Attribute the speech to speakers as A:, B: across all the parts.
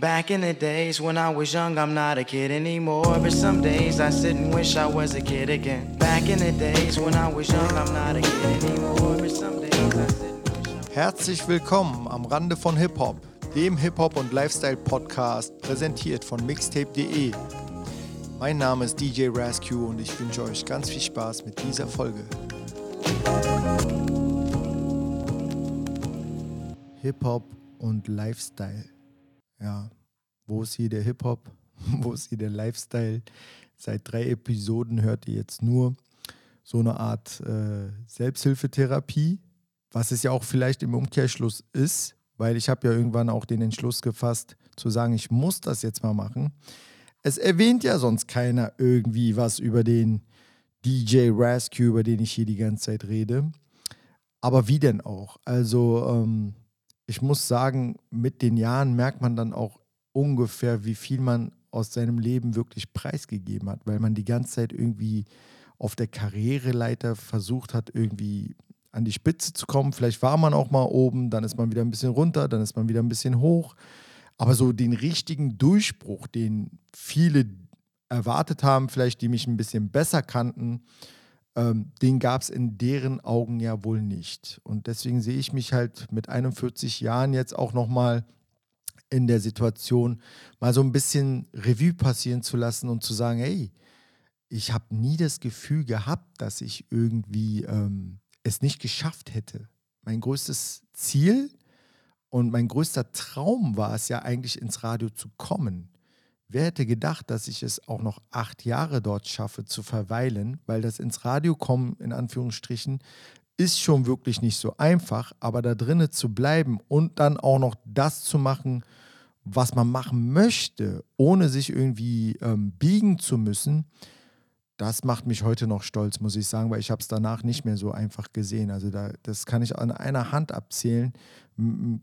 A: Back in the days when I was young, I'm not a kid anymore. But some days I sit and wish I was a kid again. Back in the days when I was young, I'm not a kid anymore. But some days I sit and wish I
B: Herzlich willkommen am Rande von Hip-Hop, dem Hip-Hop- und Lifestyle-Podcast, präsentiert von mixtape.de. Mein Name ist DJ Rascue und ich wünsche euch ganz viel Spaß mit dieser Folge. Hip-Hop und Lifestyle. Ja, wo ist hier der Hip-Hop? Wo ist hier der Lifestyle? Seit drei Episoden hört ihr jetzt nur so eine Art äh, Selbsthilfetherapie, was es ja auch vielleicht im Umkehrschluss ist, weil ich habe ja irgendwann auch den Entschluss gefasst, zu sagen, ich muss das jetzt mal machen. Es erwähnt ja sonst keiner irgendwie was über den DJ Rascue, über den ich hier die ganze Zeit rede. Aber wie denn auch? Also ähm, ich muss sagen, mit den Jahren merkt man dann auch ungefähr, wie viel man aus seinem Leben wirklich preisgegeben hat, weil man die ganze Zeit irgendwie auf der Karriereleiter versucht hat, irgendwie an die Spitze zu kommen. Vielleicht war man auch mal oben, dann ist man wieder ein bisschen runter, dann ist man wieder ein bisschen hoch. Aber so den richtigen Durchbruch, den viele erwartet haben, vielleicht die mich ein bisschen besser kannten, ähm, den gab es in deren Augen ja wohl nicht. Und deswegen sehe ich mich halt mit 41 Jahren jetzt auch nochmal in der Situation, mal so ein bisschen Revue passieren zu lassen und zu sagen, hey, ich habe nie das Gefühl gehabt, dass ich irgendwie ähm, es nicht geschafft hätte. Mein größtes Ziel und mein größter Traum war es ja eigentlich ins Radio zu kommen. Wer hätte gedacht, dass ich es auch noch acht Jahre dort schaffe zu verweilen, weil das ins Radio kommen, in Anführungsstrichen, ist schon wirklich nicht so einfach, aber da drinnen zu bleiben und dann auch noch das zu machen, was man machen möchte, ohne sich irgendwie ähm, biegen zu müssen, das macht mich heute noch stolz, muss ich sagen, weil ich habe es danach nicht mehr so einfach gesehen. Also da, das kann ich an einer Hand abzählen.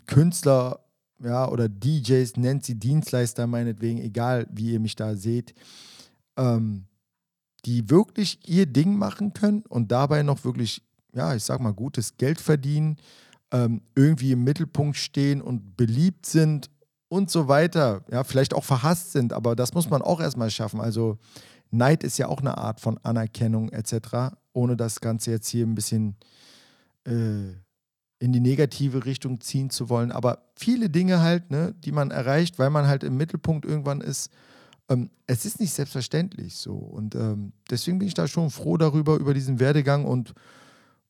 B: Künstler ja, oder DJs, nennt sie Dienstleister meinetwegen, egal wie ihr mich da seht, ähm, die wirklich ihr Ding machen können und dabei noch wirklich, ja, ich sag mal, gutes Geld verdienen, ähm, irgendwie im Mittelpunkt stehen und beliebt sind und so weiter. Ja, vielleicht auch verhasst sind, aber das muss man auch erstmal schaffen. Also Neid ist ja auch eine Art von Anerkennung etc., ohne das Ganze jetzt hier ein bisschen äh, in die negative Richtung ziehen zu wollen. Aber viele Dinge halt, ne, die man erreicht, weil man halt im Mittelpunkt irgendwann ist, ähm, es ist nicht selbstverständlich so. Und ähm, deswegen bin ich da schon froh darüber, über diesen Werdegang. Und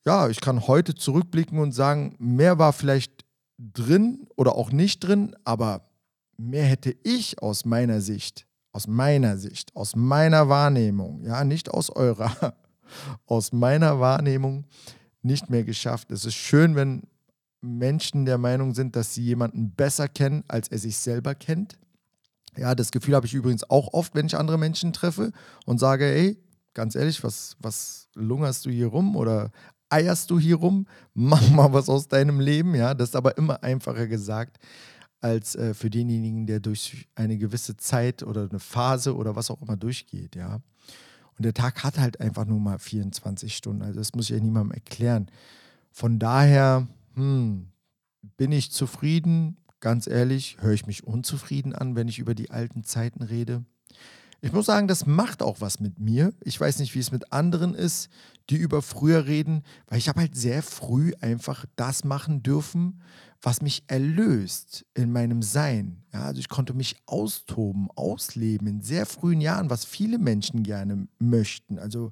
B: ja, ich kann heute zurückblicken und sagen, mehr war vielleicht drin oder auch nicht drin, aber mehr hätte ich aus meiner Sicht aus meiner Sicht, aus meiner Wahrnehmung, ja, nicht aus eurer, aus meiner Wahrnehmung nicht mehr geschafft. Es ist schön, wenn Menschen der Meinung sind, dass sie jemanden besser kennen, als er sich selber kennt. Ja, das Gefühl habe ich übrigens auch oft, wenn ich andere Menschen treffe und sage, ey, ganz ehrlich, was, was lungerst du hier rum oder eierst du hier rum? Mach mal was aus deinem Leben, ja. Das ist aber immer einfacher gesagt als äh, für denjenigen, der durch eine gewisse Zeit oder eine Phase oder was auch immer durchgeht, ja. Und der Tag hat halt einfach nur mal 24 Stunden. Also das muss ich ja niemandem erklären. Von daher, hm, bin ich zufrieden? Ganz ehrlich, höre ich mich unzufrieden an, wenn ich über die alten Zeiten rede? Ich muss sagen, das macht auch was mit mir. Ich weiß nicht, wie es mit anderen ist, die über früher reden, weil ich habe halt sehr früh einfach das machen dürfen, was mich erlöst in meinem Sein. Ja, also ich konnte mich austoben, ausleben in sehr frühen Jahren, was viele Menschen gerne möchten. Also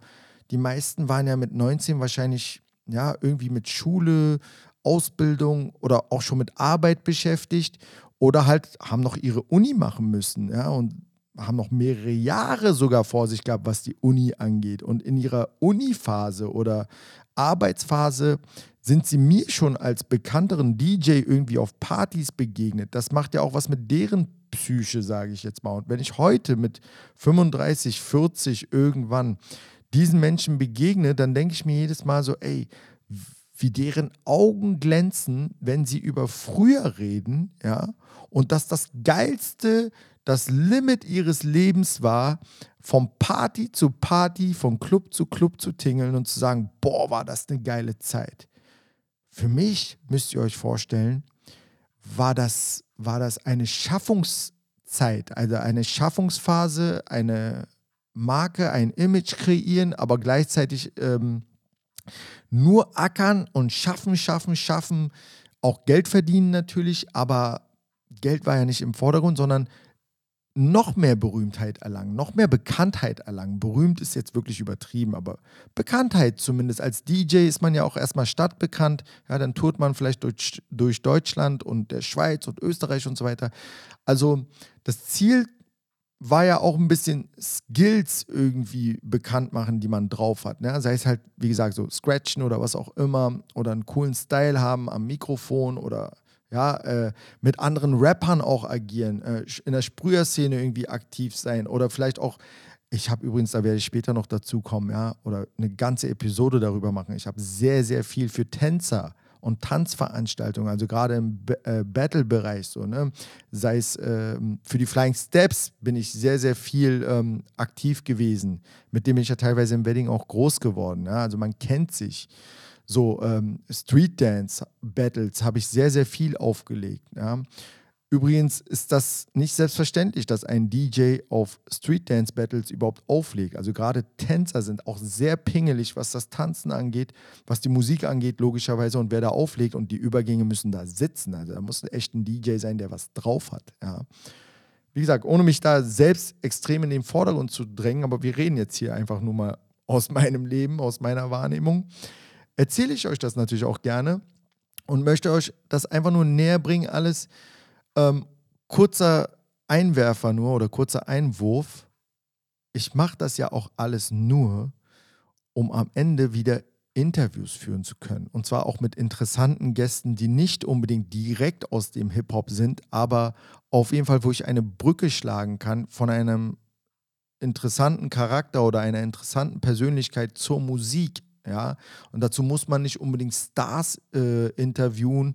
B: die meisten waren ja mit 19 wahrscheinlich ja irgendwie mit Schule, Ausbildung oder auch schon mit Arbeit beschäftigt oder halt haben noch ihre Uni machen müssen, ja, und haben noch mehrere Jahre sogar vor sich gehabt, was die Uni angeht. Und in ihrer Uni-Phase oder Arbeitsphase sind sie mir schon als bekannteren DJ irgendwie auf Partys begegnet. Das macht ja auch was mit deren Psyche, sage ich jetzt mal. Und wenn ich heute mit 35, 40 irgendwann diesen Menschen begegne, dann denke ich mir jedes Mal so, ey, wie deren Augen glänzen, wenn sie über früher reden, ja, und dass das geilste, das Limit ihres Lebens war, vom Party zu Party, von Club zu Club zu tingeln und zu sagen, boah, war das eine geile Zeit. Für mich, müsst ihr euch vorstellen, war das, war das eine Schaffungskraft Zeit, also eine Schaffungsphase, eine Marke, ein Image kreieren, aber gleichzeitig ähm, nur ackern und schaffen, schaffen, schaffen, auch Geld verdienen natürlich, aber Geld war ja nicht im Vordergrund, sondern noch mehr Berühmtheit erlangen, noch mehr Bekanntheit erlangen. Berühmt ist jetzt wirklich übertrieben, aber Bekanntheit zumindest. Als DJ ist man ja auch erstmal stadtbekannt. Ja, dann tourt man vielleicht durch, durch Deutschland und der Schweiz und Österreich und so weiter. Also das Ziel war ja auch ein bisschen Skills irgendwie bekannt machen, die man drauf hat. Ne? Sei es halt, wie gesagt, so Scratchen oder was auch immer oder einen coolen Style haben am Mikrofon oder ja, äh, mit anderen Rappern auch agieren, äh, in der Sprüherszene irgendwie aktiv sein oder vielleicht auch, ich habe übrigens, da werde ich später noch dazu kommen, ja, oder eine ganze Episode darüber machen. Ich habe sehr, sehr viel für Tänzer und Tanzveranstaltungen, also gerade im äh, Battle-Bereich so, ne? Sei es äh, für die Flying Steps bin ich sehr, sehr viel ähm, aktiv gewesen. Mit dem bin ich ja teilweise im Wedding auch groß geworden. Ja? Also man kennt sich. So ähm, Street Dance Battles habe ich sehr, sehr viel aufgelegt. Ja? Übrigens ist das nicht selbstverständlich, dass ein DJ auf Street Dance Battles überhaupt auflegt. Also gerade Tänzer sind auch sehr pingelig, was das Tanzen angeht, was die Musik angeht, logischerweise. Und wer da auflegt und die Übergänge müssen da sitzen. Also da muss echt ein DJ sein, der was drauf hat. Ja. Wie gesagt, ohne mich da selbst extrem in den Vordergrund zu drängen, aber wir reden jetzt hier einfach nur mal aus meinem Leben, aus meiner Wahrnehmung, erzähle ich euch das natürlich auch gerne und möchte euch das einfach nur näher bringen, alles ähm, kurzer Einwerfer nur oder kurzer Einwurf. Ich mache das ja auch alles nur, um am Ende wieder Interviews führen zu können. Und zwar auch mit interessanten Gästen, die nicht unbedingt direkt aus dem Hip-Hop sind, aber auf jeden Fall, wo ich eine Brücke schlagen kann von einem interessanten Charakter oder einer interessanten Persönlichkeit zur Musik. Ja, und dazu muss man nicht unbedingt Stars äh, interviewen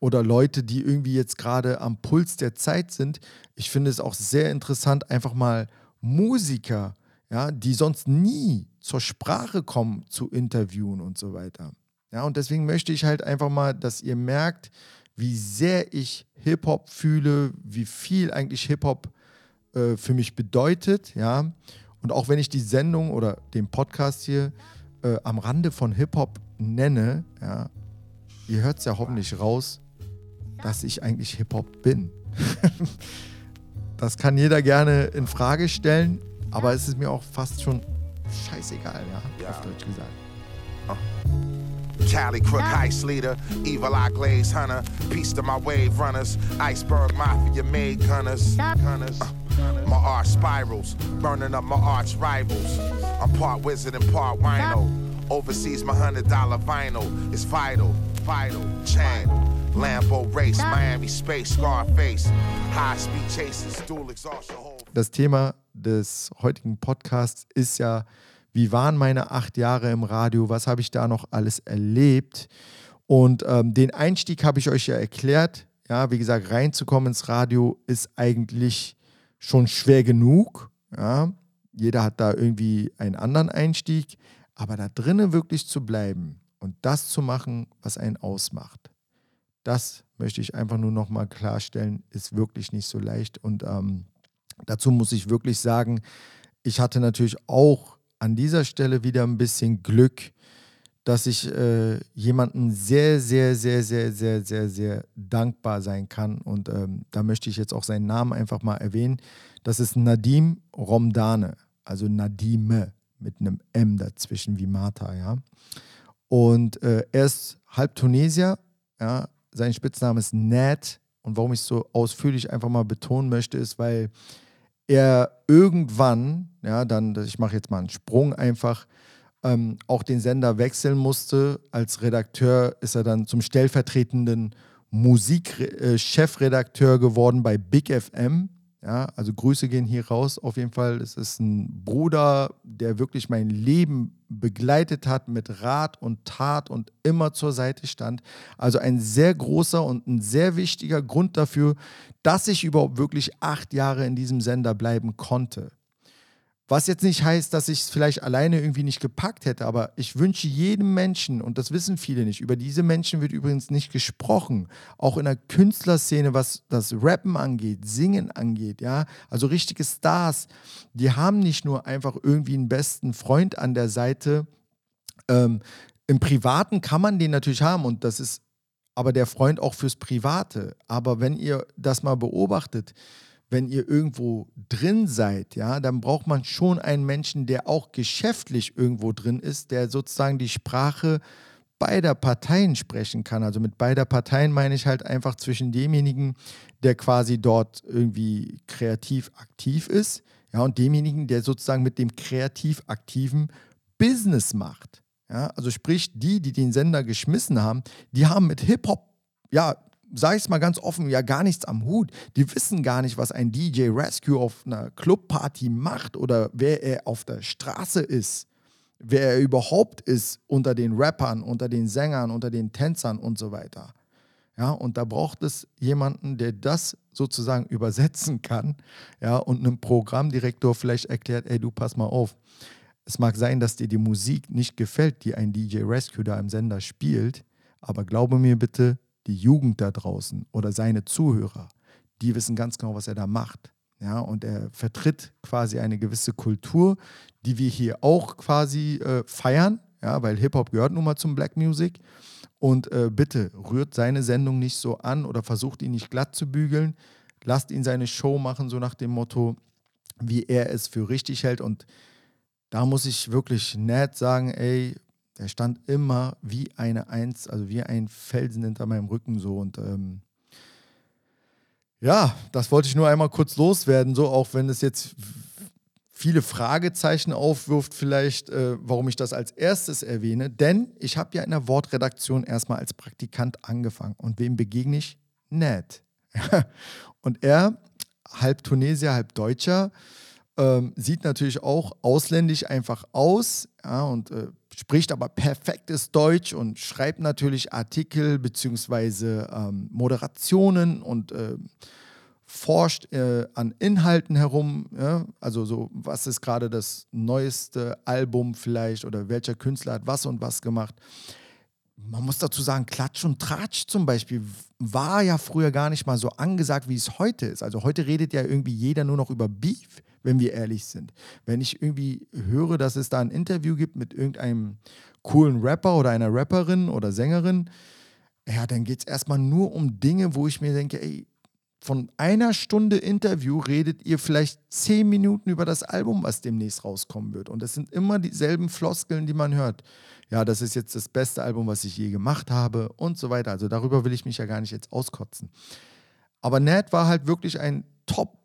B: oder Leute, die irgendwie jetzt gerade am Puls der Zeit sind. Ich finde es auch sehr interessant, einfach mal Musiker, ja, die sonst nie zur Sprache kommen, zu interviewen und so weiter. Ja, und deswegen möchte ich halt einfach mal, dass ihr merkt, wie sehr ich Hip-Hop fühle, wie viel eigentlich Hip-Hop äh, für mich bedeutet, ja. Und auch wenn ich die Sendung oder den Podcast hier äh, am Rande von Hip-Hop nenne, ja, ihr hört es ja hoffentlich raus, dass ich eigentlich Hip-Hop bin. das kann jeder gerne in Frage stellen, aber es ist mir auch fast schon scheißegal, ja, auf Deutsch gesagt.
C: Uh. Cali Crook Heist Leader, Evil Eye Glaze Hunter, Piece to my Wave Runners, Iceberg Mafia Made Gunners, Gunners. Uh. My art spirals, burning up my arch rivals. I'm part wizard and part wino. Overseas, my hundred dollar vinyl is vital, vital, channel. Lambo Race, Miami Space, Scarface, High Speed Chases, Dual Exhaustion.
B: Das Thema des heutigen Podcasts ist ja, wie waren meine acht Jahre im Radio, was habe ich da noch alles erlebt? Und ähm, den Einstieg habe ich euch ja erklärt. Ja, wie gesagt, reinzukommen ins Radio ist eigentlich schon schwer genug. Ja, jeder hat da irgendwie einen anderen Einstieg, aber da drinnen wirklich zu bleiben und das zu machen, was einen ausmacht das möchte ich einfach nur nochmal klarstellen, ist wirklich nicht so leicht. Und ähm, dazu muss ich wirklich sagen, ich hatte natürlich auch an dieser Stelle wieder ein bisschen Glück, dass ich äh, jemanden sehr, sehr, sehr, sehr, sehr, sehr, sehr dankbar sein kann. Und ähm, da möchte ich jetzt auch seinen Namen einfach mal erwähnen. Das ist Nadim Romdane, also Nadime mit einem M dazwischen wie Martha, ja. Und äh, er ist halb Tunesier, ja, sein Spitzname ist Ned. Und warum ich es so ausführlich einfach mal betonen möchte, ist, weil er irgendwann, ja, dann, ich mache jetzt mal einen Sprung einfach, ähm, auch den Sender wechseln musste. Als Redakteur ist er dann zum stellvertretenden Musikchefredakteur äh, geworden bei Big FM. Ja, also Grüße gehen hier raus. Auf jeden Fall, es ist ein Bruder, der wirklich mein Leben begleitet hat mit Rat und Tat und immer zur Seite stand. Also ein sehr großer und ein sehr wichtiger Grund dafür, dass ich überhaupt wirklich acht Jahre in diesem Sender bleiben konnte. Was jetzt nicht heißt, dass ich es vielleicht alleine irgendwie nicht gepackt hätte, aber ich wünsche jedem Menschen, und das wissen viele nicht, über diese Menschen wird übrigens nicht gesprochen, auch in der Künstlerszene, was das Rappen angeht, Singen angeht, ja, also richtige Stars, die haben nicht nur einfach irgendwie einen besten Freund an der Seite. Ähm, Im Privaten kann man den natürlich haben und das ist aber der Freund auch fürs Private. Aber wenn ihr das mal beobachtet, wenn ihr irgendwo drin seid, ja, dann braucht man schon einen Menschen, der auch geschäftlich irgendwo drin ist, der sozusagen die Sprache beider Parteien sprechen kann. Also mit beider Parteien meine ich halt einfach zwischen demjenigen, der quasi dort irgendwie kreativ aktiv ist, ja, und demjenigen, der sozusagen mit dem kreativ aktiven Business macht. Ja, also sprich, die, die den Sender geschmissen haben, die haben mit Hip-Hop ja sage ich es mal ganz offen, ja gar nichts am Hut. Die wissen gar nicht, was ein DJ Rescue auf einer Clubparty macht oder wer er auf der Straße ist, wer er überhaupt ist unter den Rappern, unter den Sängern, unter den Tänzern und so weiter. Ja, und da braucht es jemanden, der das sozusagen übersetzen kann, ja, und einem Programmdirektor vielleicht erklärt, ey, du pass mal auf. Es mag sein, dass dir die Musik nicht gefällt, die ein DJ Rescue da im Sender spielt, aber glaube mir bitte, die Jugend da draußen oder seine Zuhörer, die wissen ganz genau, was er da macht. Ja, und er vertritt quasi eine gewisse Kultur, die wir hier auch quasi äh, feiern, ja, weil Hip-Hop gehört nun mal zum Black Music. Und äh, bitte rührt seine Sendung nicht so an oder versucht ihn nicht glatt zu bügeln. Lasst ihn seine Show machen, so nach dem Motto, wie er es für richtig hält. Und da muss ich wirklich nett sagen, ey, der stand immer wie eine Eins, also wie ein Felsen hinter meinem Rücken so und ähm, ja, das wollte ich nur einmal kurz loswerden, so auch wenn es jetzt viele Fragezeichen aufwirft, vielleicht, äh, warum ich das als erstes erwähne. Denn ich habe ja in der Wortredaktion erstmal als Praktikant angefangen. Und wem begegne ich? Ned. und er, halb Tunesier, halb Deutscher, ähm, sieht natürlich auch ausländisch einfach aus ja, und äh, spricht aber perfektes Deutsch und schreibt natürlich Artikel bzw. Ähm, Moderationen und äh, forscht äh, an Inhalten herum. Ja? Also so, was ist gerade das neueste Album vielleicht oder welcher Künstler hat was und was gemacht. Man muss dazu sagen, Klatsch und Tratsch zum Beispiel war ja früher gar nicht mal so angesagt, wie es heute ist. Also heute redet ja irgendwie jeder nur noch über Beef wenn wir ehrlich sind. Wenn ich irgendwie höre, dass es da ein Interview gibt mit irgendeinem coolen Rapper oder einer Rapperin oder Sängerin, ja, dann geht es erstmal nur um Dinge, wo ich mir denke, ey, von einer Stunde Interview redet ihr vielleicht zehn Minuten über das Album, was demnächst rauskommen wird. Und das sind immer dieselben Floskeln, die man hört. Ja, das ist jetzt das beste Album, was ich je gemacht habe und so weiter. Also darüber will ich mich ja gar nicht jetzt auskotzen. Aber Ned war halt wirklich ein Top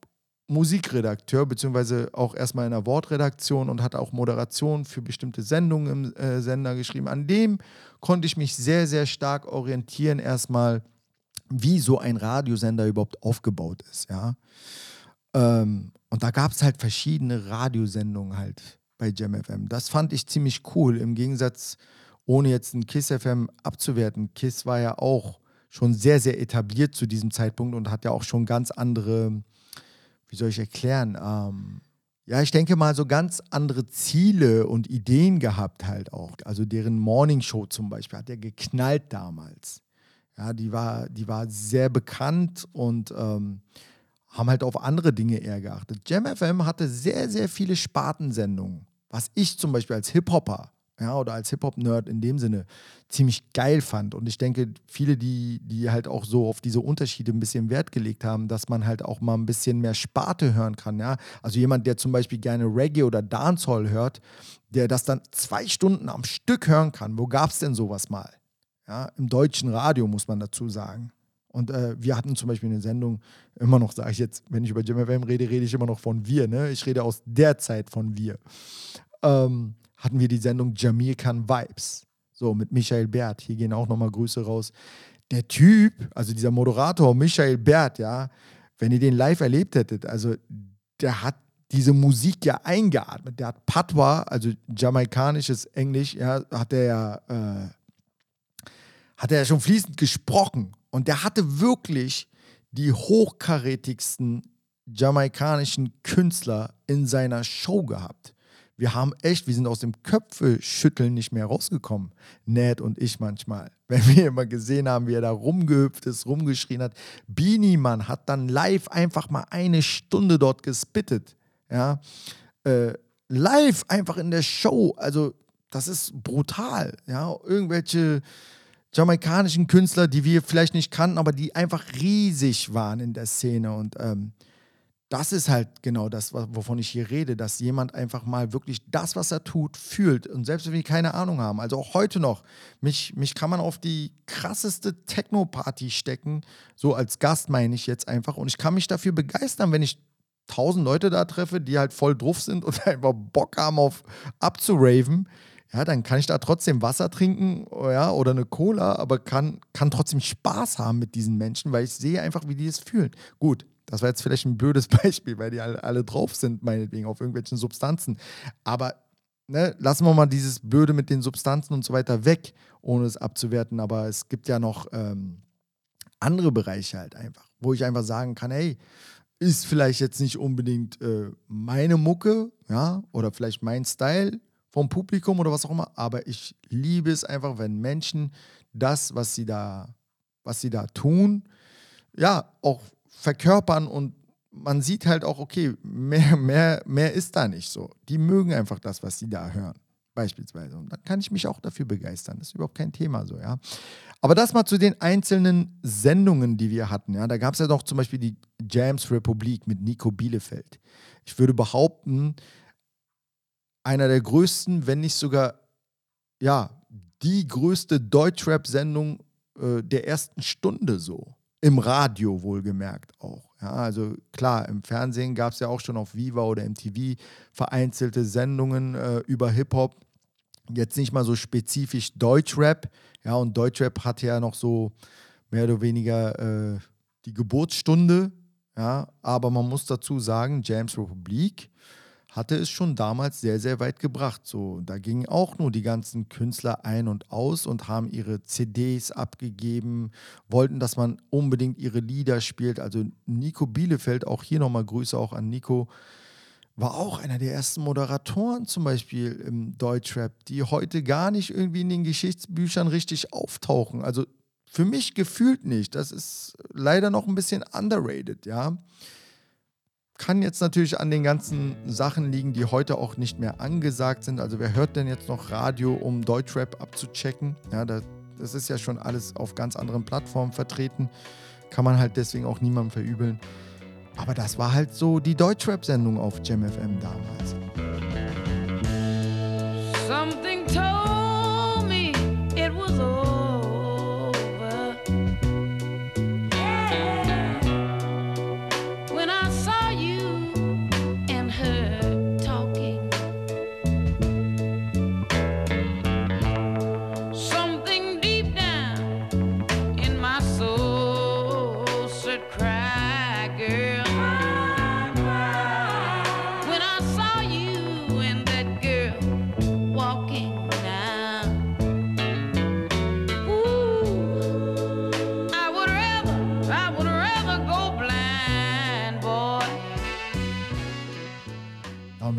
B: Musikredakteur, beziehungsweise auch erstmal in der Wortredaktion und hat auch Moderation für bestimmte Sendungen im äh, Sender geschrieben. An dem konnte ich mich sehr, sehr stark orientieren, erstmal, wie so ein Radiosender überhaupt aufgebaut ist. Ja? Ähm, und da gab es halt verschiedene Radiosendungen halt bei JamFM. Das fand ich ziemlich cool, im Gegensatz, ohne jetzt ein KISS FM abzuwerten. KISS war ja auch schon sehr, sehr etabliert zu diesem Zeitpunkt und hat ja auch schon ganz andere wie soll ich erklären? Ähm, ja, ich denke mal, so ganz andere Ziele und Ideen gehabt halt auch. Also deren Morning Show zum Beispiel hat ja geknallt damals. Ja, die war, die war sehr bekannt und ähm, haben halt auf andere Dinge eher geachtet. Jam FM hatte sehr, sehr viele Spartensendungen, was ich zum Beispiel als Hip-Hopper ja, oder als Hip-Hop-Nerd in dem Sinne ziemlich geil fand. Und ich denke, viele, die, die halt auch so auf diese Unterschiede ein bisschen Wert gelegt haben, dass man halt auch mal ein bisschen mehr Sparte hören kann, ja. Also jemand, der zum Beispiel gerne Reggae oder Dancehall hört, der das dann zwei Stunden am Stück hören kann. Wo gab es denn sowas mal? Ja, im deutschen Radio muss man dazu sagen. Und äh, wir hatten zum Beispiel eine Sendung, immer noch sage ich jetzt, wenn ich über Jim FM rede, rede ich immer noch von wir. Ne? Ich rede aus der Zeit von wir. Ähm, hatten wir die Sendung Jamaican Vibes. So, mit Michael Bert. Hier gehen auch nochmal Grüße raus. Der Typ, also dieser Moderator, Michael Bert, ja, wenn ihr den live erlebt hättet, also der hat diese Musik ja eingeatmet. Der hat Patois, also jamaikanisches Englisch, ja, hat er ja, äh, hat er ja schon fließend gesprochen. Und der hatte wirklich die hochkarätigsten jamaikanischen Künstler in seiner Show gehabt. Wir haben echt, wir sind aus dem Köpfe-Schütteln nicht mehr rausgekommen. Ned und ich manchmal. Wenn wir immer gesehen haben, wie er da rumgehüpft ist, rumgeschrien hat. Beanie Mann hat dann live einfach mal eine Stunde dort gespittet. Ja. Äh, live einfach in der Show. Also, das ist brutal. Ja. Irgendwelche jamaikanischen Künstler, die wir vielleicht nicht kannten, aber die einfach riesig waren in der Szene. Und ähm, das ist halt genau das, wovon ich hier rede, dass jemand einfach mal wirklich das, was er tut, fühlt. Und selbst wenn wir keine Ahnung haben, also auch heute noch, mich, mich kann man auf die krasseste Techno-Party stecken, so als Gast meine ich jetzt einfach. Und ich kann mich dafür begeistern, wenn ich tausend Leute da treffe, die halt voll drauf sind und einfach Bock haben auf abzuraven. Ja, dann kann ich da trotzdem Wasser trinken ja, oder eine Cola, aber kann, kann trotzdem Spaß haben mit diesen Menschen, weil ich sehe einfach, wie die es fühlen. Gut, das war jetzt vielleicht ein blödes Beispiel, weil die alle, alle drauf sind, meinetwegen, auf irgendwelchen Substanzen. Aber ne, lassen wir mal dieses Blöde mit den Substanzen und so weiter weg, ohne es abzuwerten. Aber es gibt ja noch ähm, andere Bereiche halt einfach, wo ich einfach sagen kann, hey, ist vielleicht jetzt nicht unbedingt äh, meine Mucke, ja, oder vielleicht mein Style vom Publikum oder was auch immer, aber ich liebe es einfach, wenn Menschen das, was sie da, was sie da tun, ja, auch verkörpern und man sieht halt auch, okay, mehr, mehr, mehr ist da nicht so. Die mögen einfach das, was sie da hören, beispielsweise. Und dann kann ich mich auch dafür begeistern. Das ist überhaupt kein Thema so, ja. Aber das mal zu den einzelnen Sendungen, die wir hatten. Ja. Da gab es ja noch zum Beispiel die Jams Republik mit Nico Bielefeld. Ich würde behaupten, einer der größten, wenn nicht sogar, ja, die größte Deutschrap-Sendung äh, der ersten Stunde so. Im Radio wohlgemerkt auch. Ja, also klar, im Fernsehen gab es ja auch schon auf Viva oder MTV vereinzelte Sendungen äh, über Hip-Hop. Jetzt nicht mal so spezifisch Deutschrap. Ja, und Deutschrap hat ja noch so mehr oder weniger äh, die Geburtsstunde. Ja, aber man muss dazu sagen, James Republik hatte es schon damals sehr, sehr weit gebracht. So, da gingen auch nur die ganzen Künstler ein und aus und haben ihre CDs abgegeben, wollten, dass man unbedingt ihre Lieder spielt. Also Nico Bielefeld, auch hier nochmal Grüße auch an Nico, war auch einer der ersten Moderatoren zum Beispiel im Deutschrap, die heute gar nicht irgendwie in den Geschichtsbüchern richtig auftauchen. Also für mich gefühlt nicht. Das ist leider noch ein bisschen underrated, ja kann jetzt natürlich an den ganzen Sachen liegen, die heute auch nicht mehr angesagt sind. Also wer hört denn jetzt noch Radio, um Deutschrap abzuchecken? Ja, das, das ist ja schon alles auf ganz anderen Plattformen vertreten. Kann man halt deswegen auch niemandem verübeln. Aber das war halt so die Deutschrap-Sendung auf JamFM damals. Something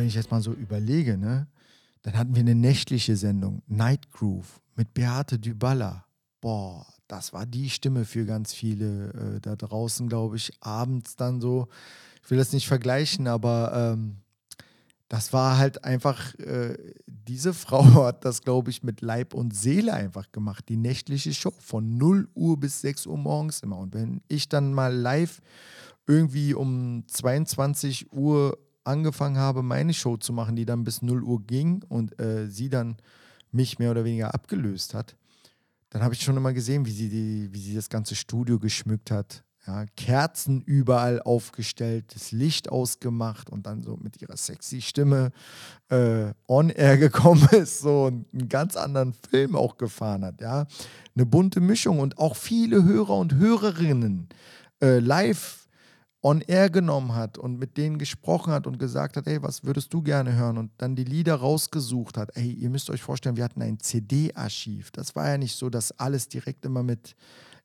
B: wenn ich jetzt mal so überlege, ne, dann hatten wir eine nächtliche Sendung, Night Groove, mit Beate Dybala. Boah, das war die Stimme für ganz viele äh, da draußen, glaube ich, abends dann so. Ich will das nicht vergleichen, aber ähm, das war halt einfach, äh, diese Frau hat das, glaube ich, mit Leib und Seele einfach gemacht. Die nächtliche Show von 0 Uhr bis 6 Uhr morgens immer. Und wenn ich dann mal live irgendwie um 22 Uhr angefangen habe, meine Show zu machen, die dann bis 0 Uhr ging und äh, sie dann mich mehr oder weniger abgelöst hat, dann habe ich schon immer gesehen, wie sie, die, wie sie das ganze Studio geschmückt hat. Ja, Kerzen überall aufgestellt, das Licht ausgemacht und dann so mit ihrer sexy Stimme äh, on air gekommen ist so und einen ganz anderen Film auch gefahren hat. Ja, eine bunte Mischung und auch viele Hörer und Hörerinnen äh, live on air genommen hat und mit denen gesprochen hat und gesagt hat, hey, was würdest du gerne hören? Und dann die Lieder rausgesucht hat. Hey, ihr müsst euch vorstellen, wir hatten ein CD-Archiv. Das war ja nicht so, dass alles direkt immer mit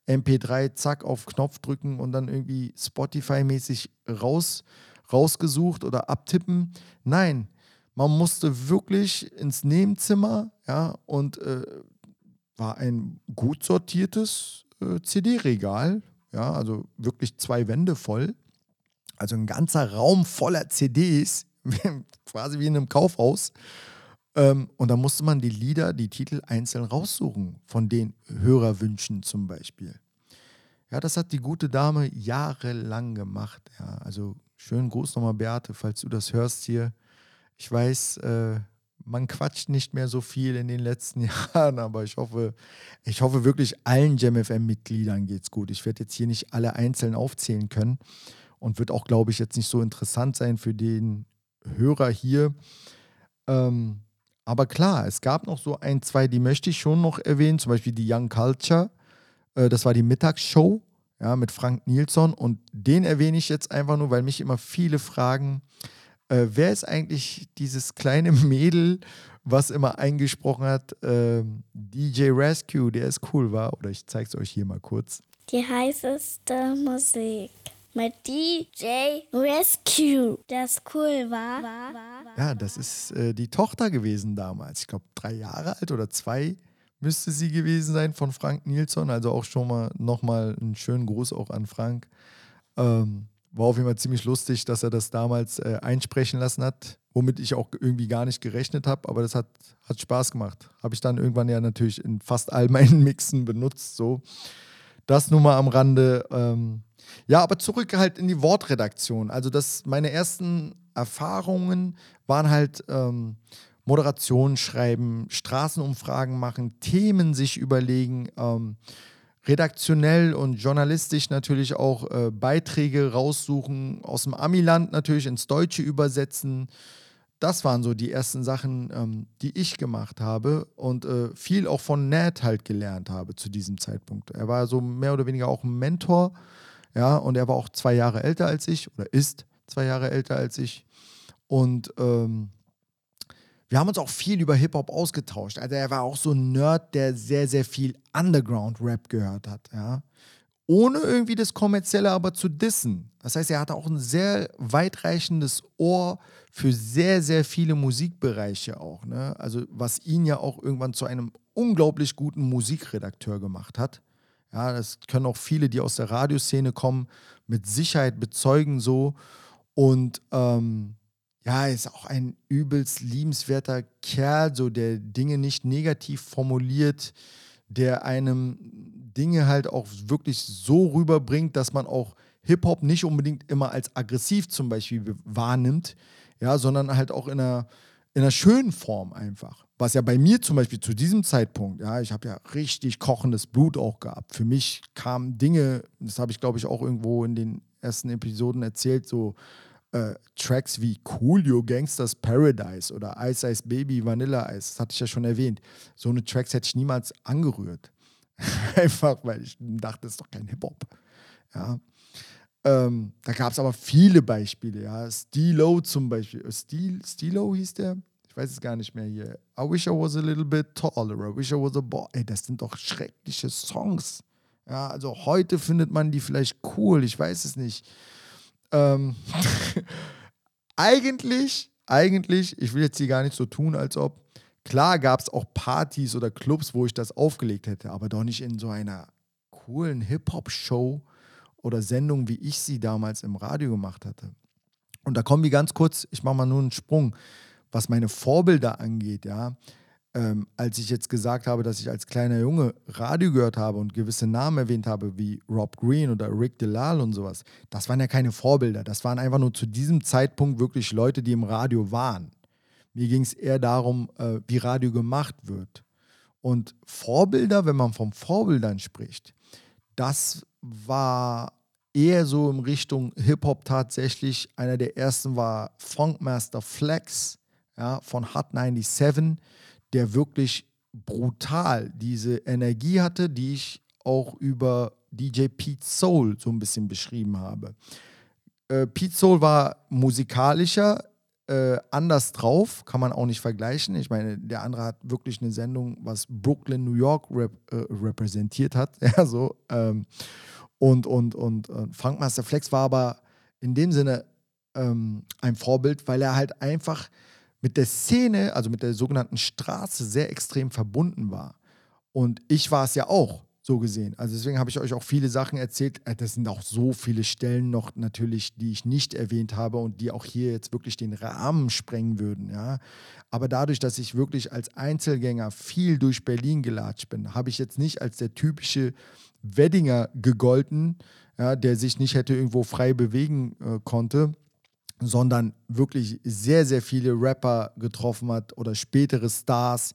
B: MP3, zack, auf Knopf drücken und dann irgendwie Spotify-mäßig raus, rausgesucht oder abtippen. Nein, man musste wirklich ins Nebenzimmer, ja, und äh, war ein gut sortiertes äh, CD-Regal, ja, also wirklich zwei Wände voll. Also ein ganzer Raum voller CDs, quasi wie in einem Kaufhaus. Ähm, und da musste man die Lieder, die Titel einzeln raussuchen, von den Hörerwünschen zum Beispiel. Ja, das hat die gute Dame jahrelang gemacht. Ja, also schönen Gruß nochmal, Beate, falls du das hörst hier. Ich weiß, äh, man quatscht nicht mehr so viel in den letzten Jahren, aber ich hoffe, ich hoffe wirklich allen JamFM-Mitgliedern geht es gut. Ich werde jetzt hier nicht alle einzeln aufzählen können und wird auch, glaube ich, jetzt nicht so interessant sein für den Hörer hier. Ähm, aber klar, es gab noch so ein, zwei, die möchte ich schon noch erwähnen, zum Beispiel die Young Culture. Äh, das war die Mittagsshow ja, mit Frank Nilsson und den erwähne ich jetzt einfach nur, weil mich immer viele fragen, äh, wer ist eigentlich dieses kleine Mädel, was immer eingesprochen hat? Äh, DJ Rescue, der ist cool, war? Oder ich zeige es euch hier mal kurz.
D: Die heißeste Musik mit DJ Rescue, das cool war.
B: Ja, das ist äh, die Tochter gewesen damals. Ich glaube, drei Jahre alt oder zwei müsste sie gewesen sein von Frank Nilsson. Also auch schon mal nochmal einen schönen Gruß auch an Frank. Ähm, war auf jeden Fall ziemlich lustig, dass er das damals äh, einsprechen lassen hat, womit ich auch irgendwie gar nicht gerechnet habe, aber das hat, hat Spaß gemacht. Habe ich dann irgendwann ja natürlich in fast all meinen Mixen benutzt. So. Das nur mal am Rande. Ähm, ja, aber zurück halt in die Wortredaktion. Also das, meine ersten Erfahrungen waren halt ähm, Moderation schreiben, Straßenumfragen machen, Themen sich überlegen, ähm, redaktionell und journalistisch natürlich auch äh, Beiträge raussuchen, aus dem Amiland natürlich ins Deutsche übersetzen. Das waren so die ersten Sachen, ähm, die ich gemacht habe und äh, viel auch von Ned halt gelernt habe zu diesem Zeitpunkt. Er war so mehr oder weniger auch ein Mentor, ja, und er war auch zwei Jahre älter als ich oder ist zwei Jahre älter als ich. Und ähm, wir haben uns auch viel über Hip-Hop ausgetauscht. Also er war auch so ein Nerd, der sehr, sehr viel Underground-Rap gehört hat, ja. Ohne irgendwie das Kommerzielle aber zu dissen. Das heißt, er hatte auch ein sehr weitreichendes Ohr für sehr, sehr viele Musikbereiche auch. Ne? Also was ihn ja auch irgendwann zu einem unglaublich guten Musikredakteur gemacht hat. Ja, das können auch viele, die aus der Radioszene kommen, mit Sicherheit bezeugen so. Und ähm, ja, ist auch ein übelst liebenswerter Kerl, so der Dinge nicht negativ formuliert, der einem Dinge halt auch wirklich so rüberbringt, dass man auch Hip-Hop nicht unbedingt immer als aggressiv zum Beispiel wahrnimmt, ja, sondern halt auch in einer, in einer schönen Form einfach. Was ja bei mir zum Beispiel zu diesem Zeitpunkt, ja, ich habe ja richtig kochendes Blut auch gehabt. Für mich kamen Dinge, das habe ich glaube ich auch irgendwo in den ersten Episoden erzählt, so äh, Tracks wie Coolio, Gangsters Paradise oder Ice Ice Baby, Vanilla Ice, das hatte ich ja schon erwähnt. So eine Tracks hätte ich niemals angerührt. Einfach, weil ich dachte, das ist doch kein Hip-Hop. Ja. Ähm, da gab es aber viele Beispiele, ja. Stilo zum Beispiel. Stil, Stilo hieß der? Ich weiß es gar nicht mehr hier. I wish I was a little bit taller. I wish I was a boy. Ey, das sind doch schreckliche Songs. Ja, also heute findet man die vielleicht cool, ich weiß es nicht. Ähm, eigentlich, eigentlich, ich will jetzt hier gar nicht so tun, als ob, klar gab es auch Partys oder Clubs, wo ich das aufgelegt hätte, aber doch nicht in so einer coolen Hip-Hop-Show oder Sendung, wie ich sie damals im Radio gemacht hatte. Und da kommen wir ganz kurz, ich mache mal nur einen Sprung, was meine Vorbilder angeht, ja ähm, als ich jetzt gesagt habe, dass ich als kleiner Junge Radio gehört habe und gewisse Namen erwähnt habe, wie Rob Green oder Rick Delal und sowas, das waren ja keine Vorbilder. Das waren einfach nur zu diesem Zeitpunkt wirklich Leute, die im Radio waren. Mir ging es eher darum, äh, wie Radio gemacht wird. Und Vorbilder, wenn man von Vorbildern spricht, das war eher so in Richtung Hip-Hop tatsächlich. Einer der ersten war Funkmaster Flex ja, von Hot 97 der wirklich brutal diese Energie hatte, die ich auch über DJ Pete Soul so ein bisschen beschrieben habe. Äh, Pete Soul war musikalischer, äh, anders drauf, kann man auch nicht vergleichen. Ich meine, der andere hat wirklich eine Sendung, was Brooklyn, New York rep äh, repräsentiert hat. Ja, so. Ähm, und, und, und äh, Frank Master Flex war aber in dem Sinne ähm, ein Vorbild, weil er halt einfach mit der Szene, also mit der sogenannten Straße, sehr extrem verbunden war. Und ich war es ja auch so gesehen. Also deswegen habe ich euch auch viele Sachen erzählt. Äh, das sind auch so viele Stellen noch natürlich, die ich nicht erwähnt habe und die auch hier jetzt wirklich den Rahmen sprengen würden. Ja. Aber dadurch, dass ich wirklich als Einzelgänger viel durch Berlin gelatscht bin, habe ich jetzt nicht als der typische Weddinger gegolten, ja, der sich nicht hätte irgendwo frei bewegen äh, konnte, sondern wirklich sehr, sehr viele Rapper getroffen hat oder spätere Stars,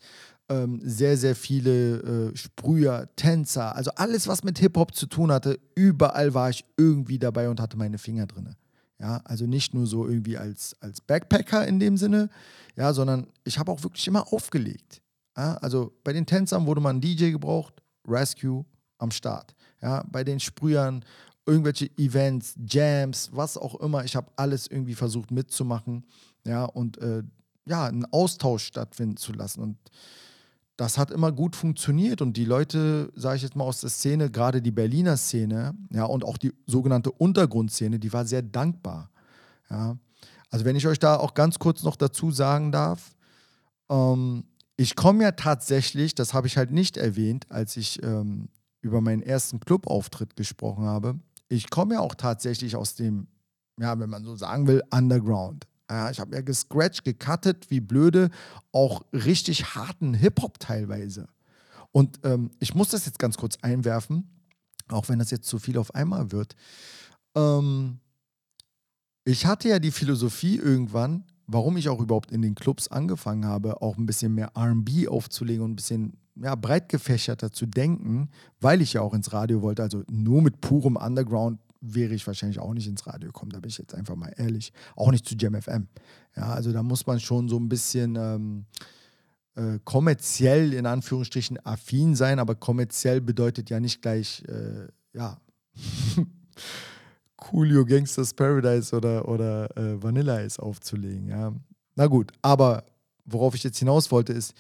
B: ähm, sehr, sehr viele äh, Sprüher, Tänzer, also alles, was mit Hip-Hop zu tun hatte, überall war ich irgendwie dabei und hatte meine Finger drin. Ja, also nicht nur so irgendwie als, als Backpacker in dem Sinne, ja, sondern ich habe auch wirklich immer aufgelegt. Ja, also bei den Tänzern wurde man DJ gebraucht, Rescue am Start. Ja, bei den Sprühern irgendwelche Events, Jams, was auch immer. Ich habe alles irgendwie versucht mitzumachen, ja, und äh, ja, einen Austausch stattfinden zu lassen. Und das hat immer gut funktioniert und die Leute, sage ich jetzt mal aus der Szene, gerade die Berliner Szene, ja, und auch die sogenannte Untergrundszene, die war sehr dankbar. Ja. Also wenn ich euch da auch ganz kurz noch dazu sagen darf, ähm, ich komme ja tatsächlich, das habe ich halt nicht erwähnt, als ich ähm, über meinen ersten Clubauftritt gesprochen habe, ich komme ja auch tatsächlich aus dem, ja, wenn man so sagen will, Underground. Ja, ich habe ja gescratcht, gecuttet, wie blöde, auch richtig harten Hip-Hop teilweise. Und ähm, ich muss das jetzt ganz kurz einwerfen, auch wenn das jetzt zu viel auf einmal wird. Ähm, ich hatte ja die Philosophie irgendwann, warum ich auch überhaupt in den Clubs angefangen habe, auch ein bisschen mehr RB aufzulegen und ein bisschen ja, breit gefächerter zu denken, weil ich ja auch ins Radio wollte. Also nur mit purem Underground wäre ich wahrscheinlich auch nicht ins Radio gekommen, da bin ich jetzt einfach mal ehrlich. Auch nicht zu Jam FM. Ja, also da muss man schon so ein bisschen ähm, äh, kommerziell in Anführungsstrichen affin sein, aber kommerziell bedeutet ja nicht gleich, äh, ja, Coolio Gangsters Paradise oder, oder äh, Vanilla Ice aufzulegen. Ja. Na gut, aber worauf ich jetzt hinaus wollte, ist,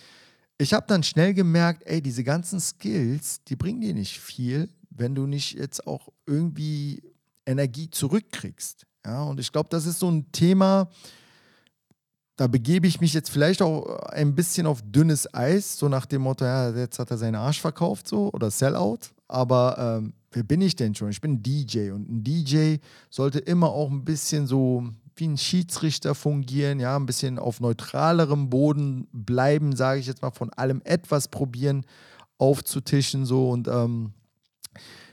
B: ich habe dann schnell gemerkt, ey, diese ganzen Skills, die bringen dir nicht viel, wenn du nicht jetzt auch irgendwie Energie zurückkriegst. Ja, und ich glaube, das ist so ein Thema, da begebe ich mich jetzt vielleicht auch ein bisschen auf dünnes Eis, so nach dem Motto, ja, jetzt hat er seinen Arsch verkauft, so oder Sellout. Aber ähm, wer bin ich denn schon? Ich bin DJ und ein DJ sollte immer auch ein bisschen so wie ein Schiedsrichter fungieren, ja, ein bisschen auf neutralerem Boden bleiben, sage ich jetzt mal, von allem etwas probieren aufzutischen, so und ähm,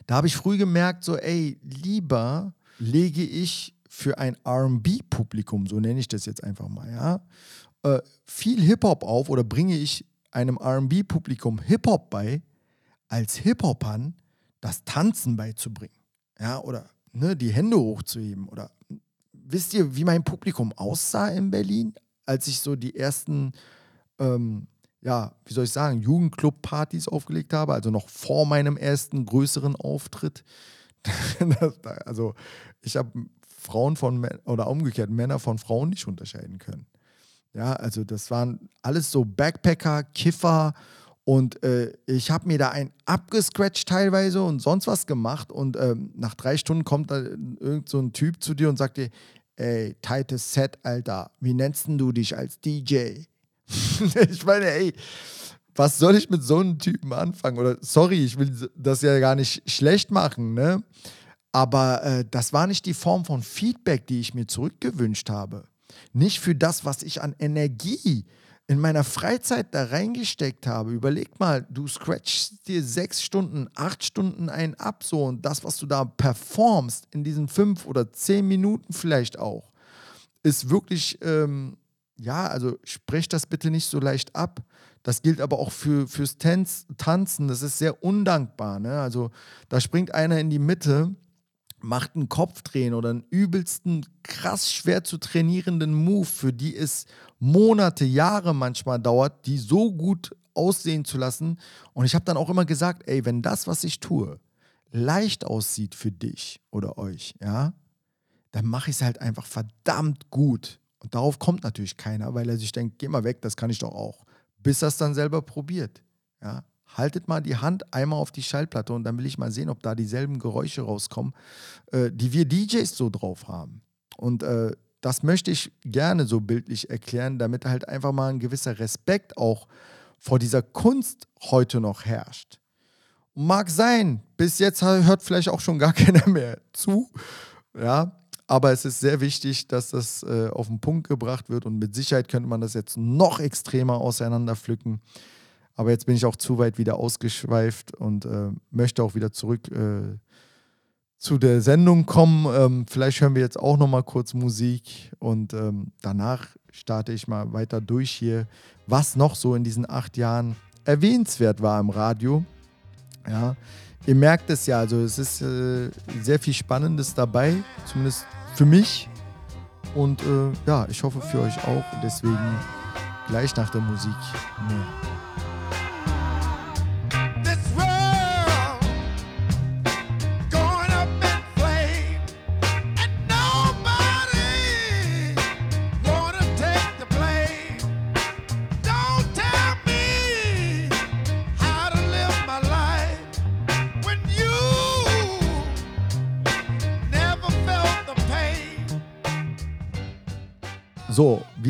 B: da habe ich früh gemerkt, so, ey, lieber lege ich für ein RB-Publikum, so nenne ich das jetzt einfach mal, ja, äh, viel Hip-Hop auf oder bringe ich einem RB-Publikum Hip-Hop bei, als Hip-Hopern das Tanzen beizubringen. Ja, oder ne, die Hände hochzuheben. Oder wisst ihr, wie mein Publikum aussah in Berlin, als ich so die ersten ähm, ja, wie soll ich sagen, Jugendclub-Partys aufgelegt habe, also noch vor meinem ersten größeren Auftritt. also ich habe Frauen von oder umgekehrt Männer von Frauen nicht unterscheiden können. Ja, also das waren alles so Backpacker, Kiffer und äh, ich habe mir da ein abgescratcht teilweise und sonst was gemacht und ähm, nach drei Stunden kommt da irgend so ein Typ zu dir und sagt dir, ey, tightes Set, Alter, wie nennst du dich als DJ? ich meine, ey, was soll ich mit so einem Typen anfangen? Oder sorry, ich will das ja gar nicht schlecht machen, ne? Aber äh, das war nicht die Form von Feedback, die ich mir zurückgewünscht habe. Nicht für das, was ich an Energie in meiner Freizeit da reingesteckt habe. Überleg mal, du scratchst dir sechs Stunden, acht Stunden ein ab, so und das, was du da performst in diesen fünf oder zehn Minuten vielleicht auch, ist wirklich ähm, ja, also sprecht das bitte nicht so leicht ab. Das gilt aber auch für, fürs Tanz, Tanzen. Das ist sehr undankbar. Ne? Also da springt einer in die Mitte, macht einen Kopfdrehen oder einen übelsten, krass schwer zu trainierenden Move, für die es Monate, Jahre manchmal dauert, die so gut aussehen zu lassen. Und ich habe dann auch immer gesagt, ey, wenn das, was ich tue, leicht aussieht für dich oder euch, ja, dann mache ich es halt einfach verdammt gut. Und darauf kommt natürlich keiner, weil er sich denkt, geh mal weg, das kann ich doch auch. Bis er es dann selber probiert. Ja? Haltet mal die Hand einmal auf die Schallplatte und dann will ich mal sehen, ob da dieselben Geräusche rauskommen, äh, die wir DJs so drauf haben. Und äh, das möchte ich gerne so bildlich erklären, damit halt einfach mal ein gewisser Respekt auch vor dieser Kunst heute noch herrscht. Mag sein, bis jetzt hört vielleicht auch schon gar keiner mehr zu. Ja, aber es ist sehr wichtig, dass das äh, auf den Punkt gebracht wird und mit Sicherheit könnte man das jetzt noch extremer auseinanderpflücken. Aber jetzt bin ich auch zu weit wieder ausgeschweift und äh, möchte auch wieder zurück äh, zu der Sendung kommen. Ähm, vielleicht hören wir jetzt auch noch mal kurz Musik und ähm, danach starte ich mal weiter durch hier, was noch so in diesen acht Jahren erwähnenswert war im Radio. Ja, ihr merkt es ja, also es ist äh, sehr viel Spannendes dabei, zumindest für mich. Und äh, ja, ich hoffe für euch auch. Deswegen gleich nach der Musik mehr.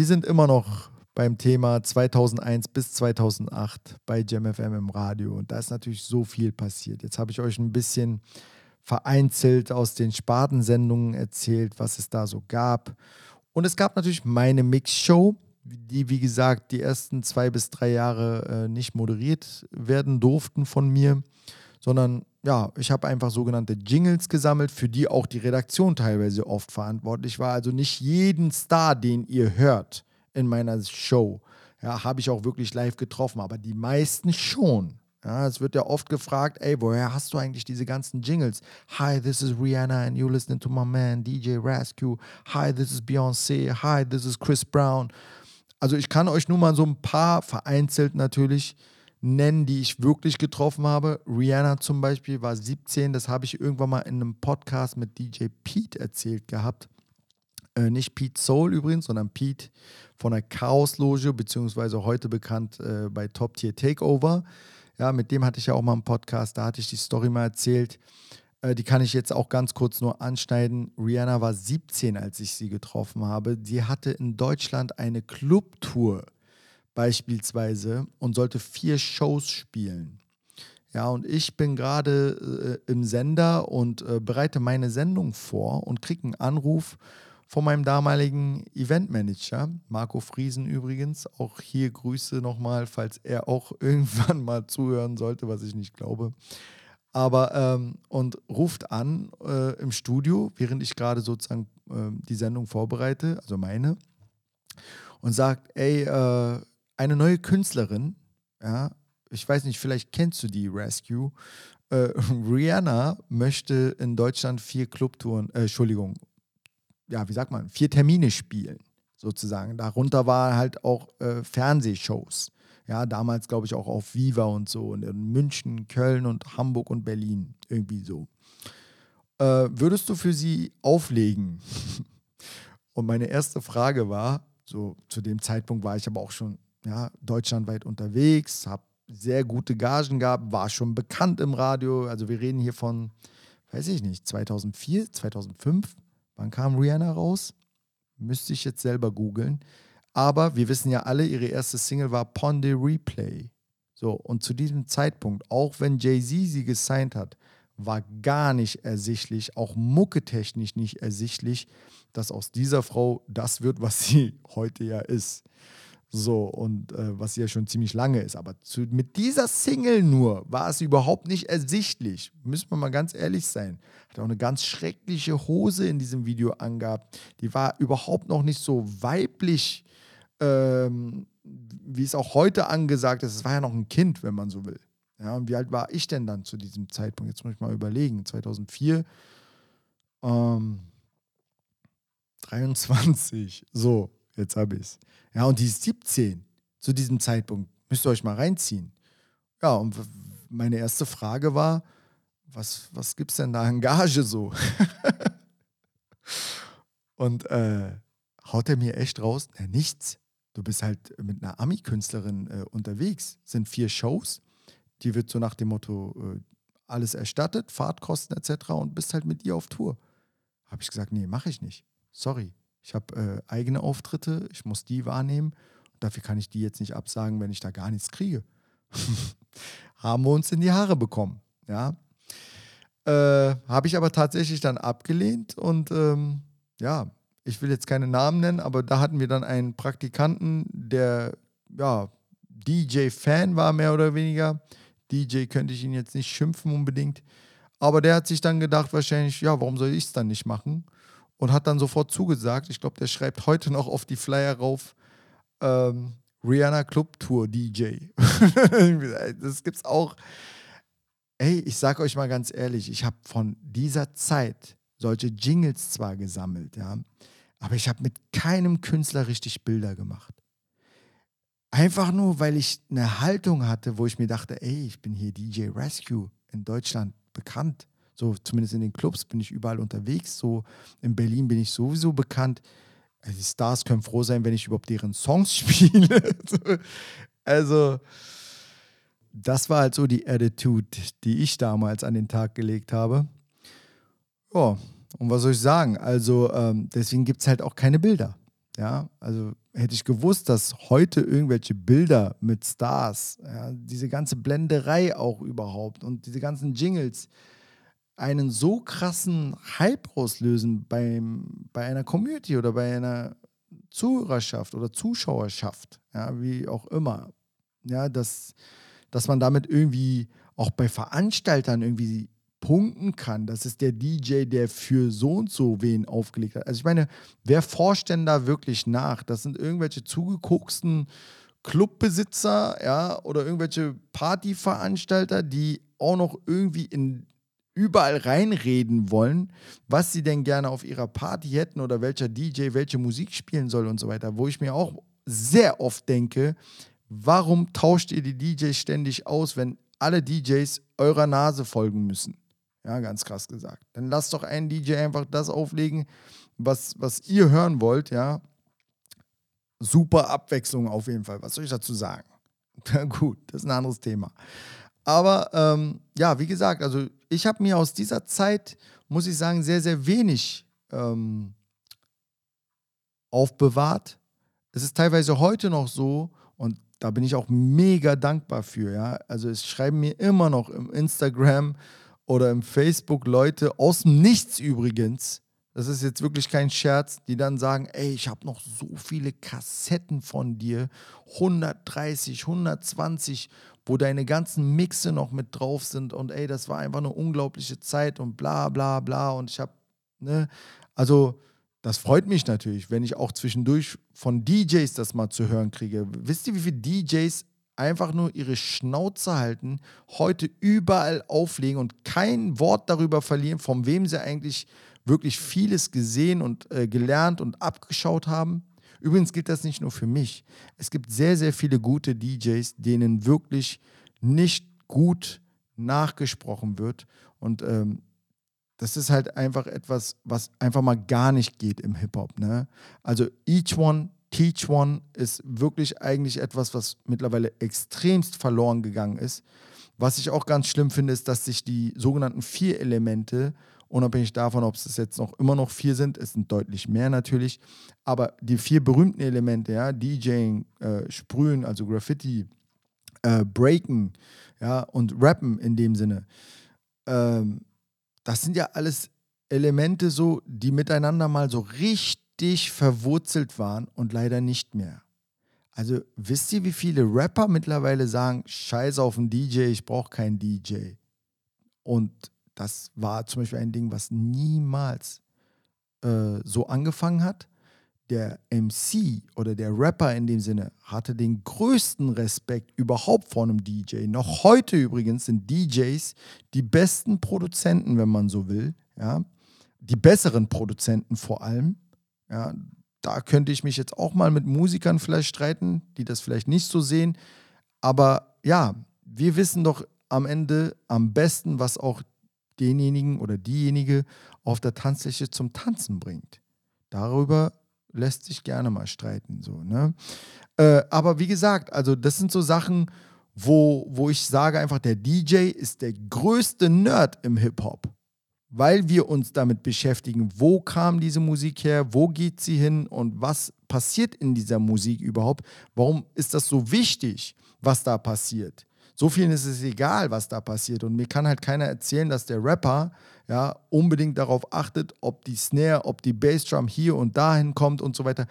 B: Wir sind immer noch beim Thema 2001 bis 2008 bei JamFM im Radio und da ist natürlich so viel passiert. Jetzt habe ich euch ein bisschen vereinzelt aus den Spartensendungen erzählt, was es da so gab. Und es gab natürlich meine Mixshow, die, wie gesagt, die ersten zwei bis drei Jahre äh, nicht moderiert werden durften von mir sondern ja, ich habe einfach sogenannte Jingles gesammelt, für die auch die Redaktion teilweise oft verantwortlich war. Also nicht jeden Star, den ihr hört in meiner Show, ja, habe ich auch wirklich live getroffen, aber die meisten schon. Ja, es wird ja oft gefragt, ey, woher hast du eigentlich diese ganzen Jingles? Hi, this is Rihanna and you listening to my man DJ Rescue. Hi, this is Beyoncé. Hi, this is Chris Brown. Also ich kann euch nur mal so ein paar vereinzelt natürlich nennen, die ich wirklich getroffen habe. Rihanna zum Beispiel war 17, das habe ich irgendwann mal in einem Podcast mit DJ Pete erzählt gehabt. Äh, nicht Pete Soul übrigens, sondern Pete von der Chaos-Loge, beziehungsweise heute bekannt äh, bei Top Tier Takeover. Ja, mit dem hatte ich ja auch mal einen Podcast, da hatte ich die Story mal erzählt. Äh, die kann ich jetzt auch ganz kurz nur anschneiden. Rihanna war 17, als ich sie getroffen habe. Sie hatte in Deutschland eine Clubtour beispielsweise und sollte vier Shows spielen. Ja, und ich bin gerade äh, im Sender und äh, bereite meine Sendung vor und kriege einen Anruf von meinem damaligen Eventmanager, Marco Friesen übrigens. Auch hier Grüße nochmal, falls er auch irgendwann mal zuhören sollte, was ich nicht glaube. Aber ähm, und ruft an äh, im Studio, während ich gerade sozusagen äh, die Sendung vorbereite, also meine, und sagt, ey, äh, eine neue Künstlerin, ja, ich weiß nicht, vielleicht kennst du die Rescue. Äh, Rihanna möchte in Deutschland vier Clubtouren, äh, Entschuldigung, ja, wie sagt man, vier Termine spielen, sozusagen. Darunter waren halt auch äh, Fernsehshows. Ja, damals glaube ich auch auf Viva und so, und in München, Köln und Hamburg und Berlin, irgendwie so. Äh, würdest du für sie auflegen? und meine erste Frage war, so zu dem Zeitpunkt war ich aber auch schon ja, deutschlandweit unterwegs, habe sehr gute Gagen gehabt, war schon bekannt im Radio. Also wir reden hier von, weiß ich nicht, 2004, 2005. Wann kam Rihanna raus? Müsste ich jetzt selber googeln. Aber wir wissen ja alle, ihre erste Single war Ponde Replay. So, und zu diesem Zeitpunkt, auch wenn Jay-Z sie gesigned hat, war gar nicht ersichtlich, auch mucketechnisch nicht ersichtlich, dass aus dieser Frau das wird, was sie heute ja ist. So, und äh, was ja schon ziemlich lange ist. Aber zu, mit dieser Single nur war es überhaupt nicht ersichtlich. Müssen wir mal ganz ehrlich sein. Hat auch eine ganz schreckliche Hose in diesem Video angehabt. Die war überhaupt noch nicht so weiblich, ähm, wie es auch heute angesagt ist. Es war ja noch ein Kind, wenn man so will. Ja, und wie alt war ich denn dann zu diesem Zeitpunkt? Jetzt muss ich mal überlegen. 2004. Ähm, 23. So, jetzt habe ich es. Ja, und die ist 17 zu diesem Zeitpunkt. Müsst ihr euch mal reinziehen. Ja, und meine erste Frage war, was, was gibt es denn da an Gage so? und äh, haut er mir echt raus, na nichts. Du bist halt mit einer Ami-Künstlerin äh, unterwegs. Sind vier Shows, die wird so nach dem Motto äh, alles erstattet, Fahrtkosten etc. und bist halt mit ihr auf Tour. Habe ich gesagt, nee, mache ich nicht. Sorry. Ich habe äh, eigene Auftritte, ich muss die wahrnehmen. Dafür kann ich die jetzt nicht absagen, wenn ich da gar nichts kriege. Haben wir uns in die Haare bekommen. Ja. Äh, habe ich aber tatsächlich dann abgelehnt und ähm, ja, ich will jetzt keine Namen nennen, aber da hatten wir dann einen Praktikanten, der ja DJ-Fan war, mehr oder weniger. DJ könnte ich ihn jetzt nicht schimpfen unbedingt. Aber der hat sich dann gedacht, wahrscheinlich, ja, warum soll ich es dann nicht machen? Und hat dann sofort zugesagt. Ich glaube, der schreibt heute noch auf die Flyer rauf, ähm, Rihanna Club Tour DJ. das gibt's auch. Ey, ich sag euch mal ganz ehrlich, ich habe von dieser Zeit solche Jingles zwar gesammelt, ja, aber ich habe mit keinem Künstler richtig Bilder gemacht. Einfach nur, weil ich eine Haltung hatte, wo ich mir dachte, ey, ich bin hier DJ Rescue in Deutschland bekannt. So, zumindest in den Clubs bin ich überall unterwegs. So, in Berlin bin ich sowieso bekannt. Also die Stars können froh sein, wenn ich überhaupt deren Songs spiele. also, das war halt so die Attitude, die ich damals an den Tag gelegt habe. Ja, und was soll ich sagen? Also, ähm, deswegen gibt es halt auch keine Bilder. Ja, also hätte ich gewusst, dass heute irgendwelche Bilder mit Stars, ja, diese ganze Blenderei auch überhaupt und diese ganzen Jingles einen so krassen Hype auslösen beim, bei einer Community oder bei einer Zuhörerschaft oder Zuschauerschaft, ja, wie auch immer, ja, dass, dass man damit irgendwie auch bei Veranstaltern irgendwie punkten kann. Das ist der DJ, der für so und so wen aufgelegt hat. Also ich meine, wer forscht denn da wirklich nach? Das sind irgendwelche zugekoksten Clubbesitzer, ja, oder irgendwelche Partyveranstalter, die auch noch irgendwie in überall reinreden wollen, was sie denn gerne auf ihrer Party hätten oder welcher DJ welche Musik spielen soll und so weiter. Wo ich mir auch sehr oft denke, warum tauscht ihr die DJs ständig aus, wenn alle DJs eurer Nase folgen müssen? Ja, ganz krass gesagt. Dann lasst doch einen DJ einfach das auflegen, was, was ihr hören wollt, ja. Super Abwechslung auf jeden Fall. Was soll ich dazu sagen? Gut, das ist ein anderes Thema. Aber ähm, ja, wie gesagt, also ich habe mir aus dieser Zeit, muss ich sagen, sehr, sehr wenig ähm, aufbewahrt. Es ist teilweise heute noch so, und da bin ich auch mega dankbar für, ja. Also es schreiben mir immer noch im Instagram oder im Facebook Leute aus dem Nichts übrigens, das ist jetzt wirklich kein Scherz, die dann sagen, ey, ich habe noch so viele Kassetten von dir, 130, 120, wo deine ganzen Mixe noch mit drauf sind und ey, das war einfach eine unglaubliche Zeit und bla bla bla und ich habe, ne, also das freut mich natürlich, wenn ich auch zwischendurch von DJs das mal zu hören kriege. Wisst ihr, wie viele DJs einfach nur ihre Schnauze halten, heute überall auflegen und kein Wort darüber verlieren, von wem sie eigentlich wirklich vieles gesehen und äh, gelernt und abgeschaut haben. Übrigens gilt das nicht nur für mich. Es gibt sehr, sehr viele gute DJs, denen wirklich nicht gut nachgesprochen wird. Und ähm, das ist halt einfach etwas, was einfach mal gar nicht geht im Hip-Hop. Ne? Also each one Teach One ist wirklich eigentlich etwas, was mittlerweile extremst verloren gegangen ist. Was ich auch ganz schlimm finde, ist, dass sich die sogenannten vier Elemente, unabhängig davon, ob es jetzt noch immer noch vier sind, es sind deutlich mehr natürlich, aber die vier berühmten Elemente, ja, DJing, äh, Sprühen, also Graffiti, äh, Breaken, ja, und Rappen in dem Sinne, ähm, das sind ja alles Elemente so, die miteinander mal so richtig verwurzelt waren und leider nicht mehr. Also wisst ihr, wie viele Rapper mittlerweile sagen, scheiß auf einen DJ, ich brauche keinen DJ. Und das war zum Beispiel ein Ding, was niemals äh, so angefangen hat. Der MC oder der Rapper in dem Sinne hatte den größten Respekt überhaupt vor einem DJ. Noch heute übrigens sind DJs die besten Produzenten, wenn man so will. Ja? Die besseren Produzenten vor allem. Ja, da könnte ich mich jetzt auch mal mit Musikern vielleicht streiten, die das vielleicht nicht so sehen. Aber ja, wir wissen doch am Ende am besten, was auch denjenigen oder diejenige auf der Tanzfläche zum Tanzen bringt. Darüber lässt sich gerne mal streiten, so, ne? Äh, aber wie gesagt, also das sind so Sachen, wo, wo ich sage einfach, der DJ ist der größte Nerd im Hip-Hop weil wir uns damit beschäftigen, wo kam diese Musik her, wo geht sie hin und was passiert in dieser Musik überhaupt. Warum ist das so wichtig, was da passiert? So vielen ist es egal, was da passiert. Und mir kann halt keiner erzählen, dass der Rapper ja unbedingt darauf achtet, ob die Snare, ob die Bassdrum hier und dahin kommt und so weiter.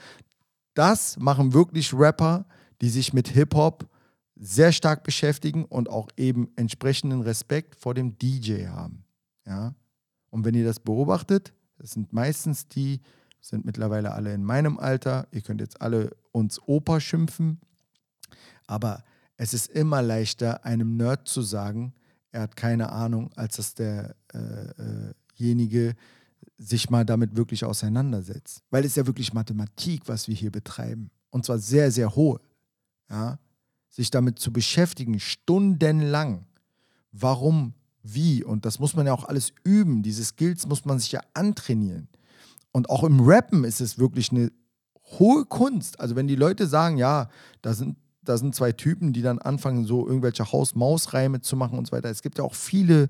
B: Das machen wirklich Rapper, die sich mit Hip-Hop sehr stark beschäftigen und auch eben entsprechenden Respekt vor dem DJ haben. Ja. Und wenn ihr das beobachtet, das sind meistens die, sind mittlerweile alle in meinem Alter. Ihr könnt jetzt alle uns Opa schimpfen. Aber es ist immer leichter, einem Nerd zu sagen, er hat keine Ahnung, als dass derjenige äh, äh sich mal damit wirklich auseinandersetzt. Weil es ja wirklich Mathematik, was wir hier betreiben. Und zwar sehr, sehr hohe. Ja? Sich damit zu beschäftigen, stundenlang. Warum wie. Und das muss man ja auch alles üben. Diese Skills muss man sich ja antrainieren. Und auch im Rappen ist es wirklich eine hohe Kunst. Also wenn die Leute sagen, ja, da sind, da sind zwei Typen, die dann anfangen, so irgendwelche Haus-Maus-Reime zu machen und so weiter. Es gibt ja auch viele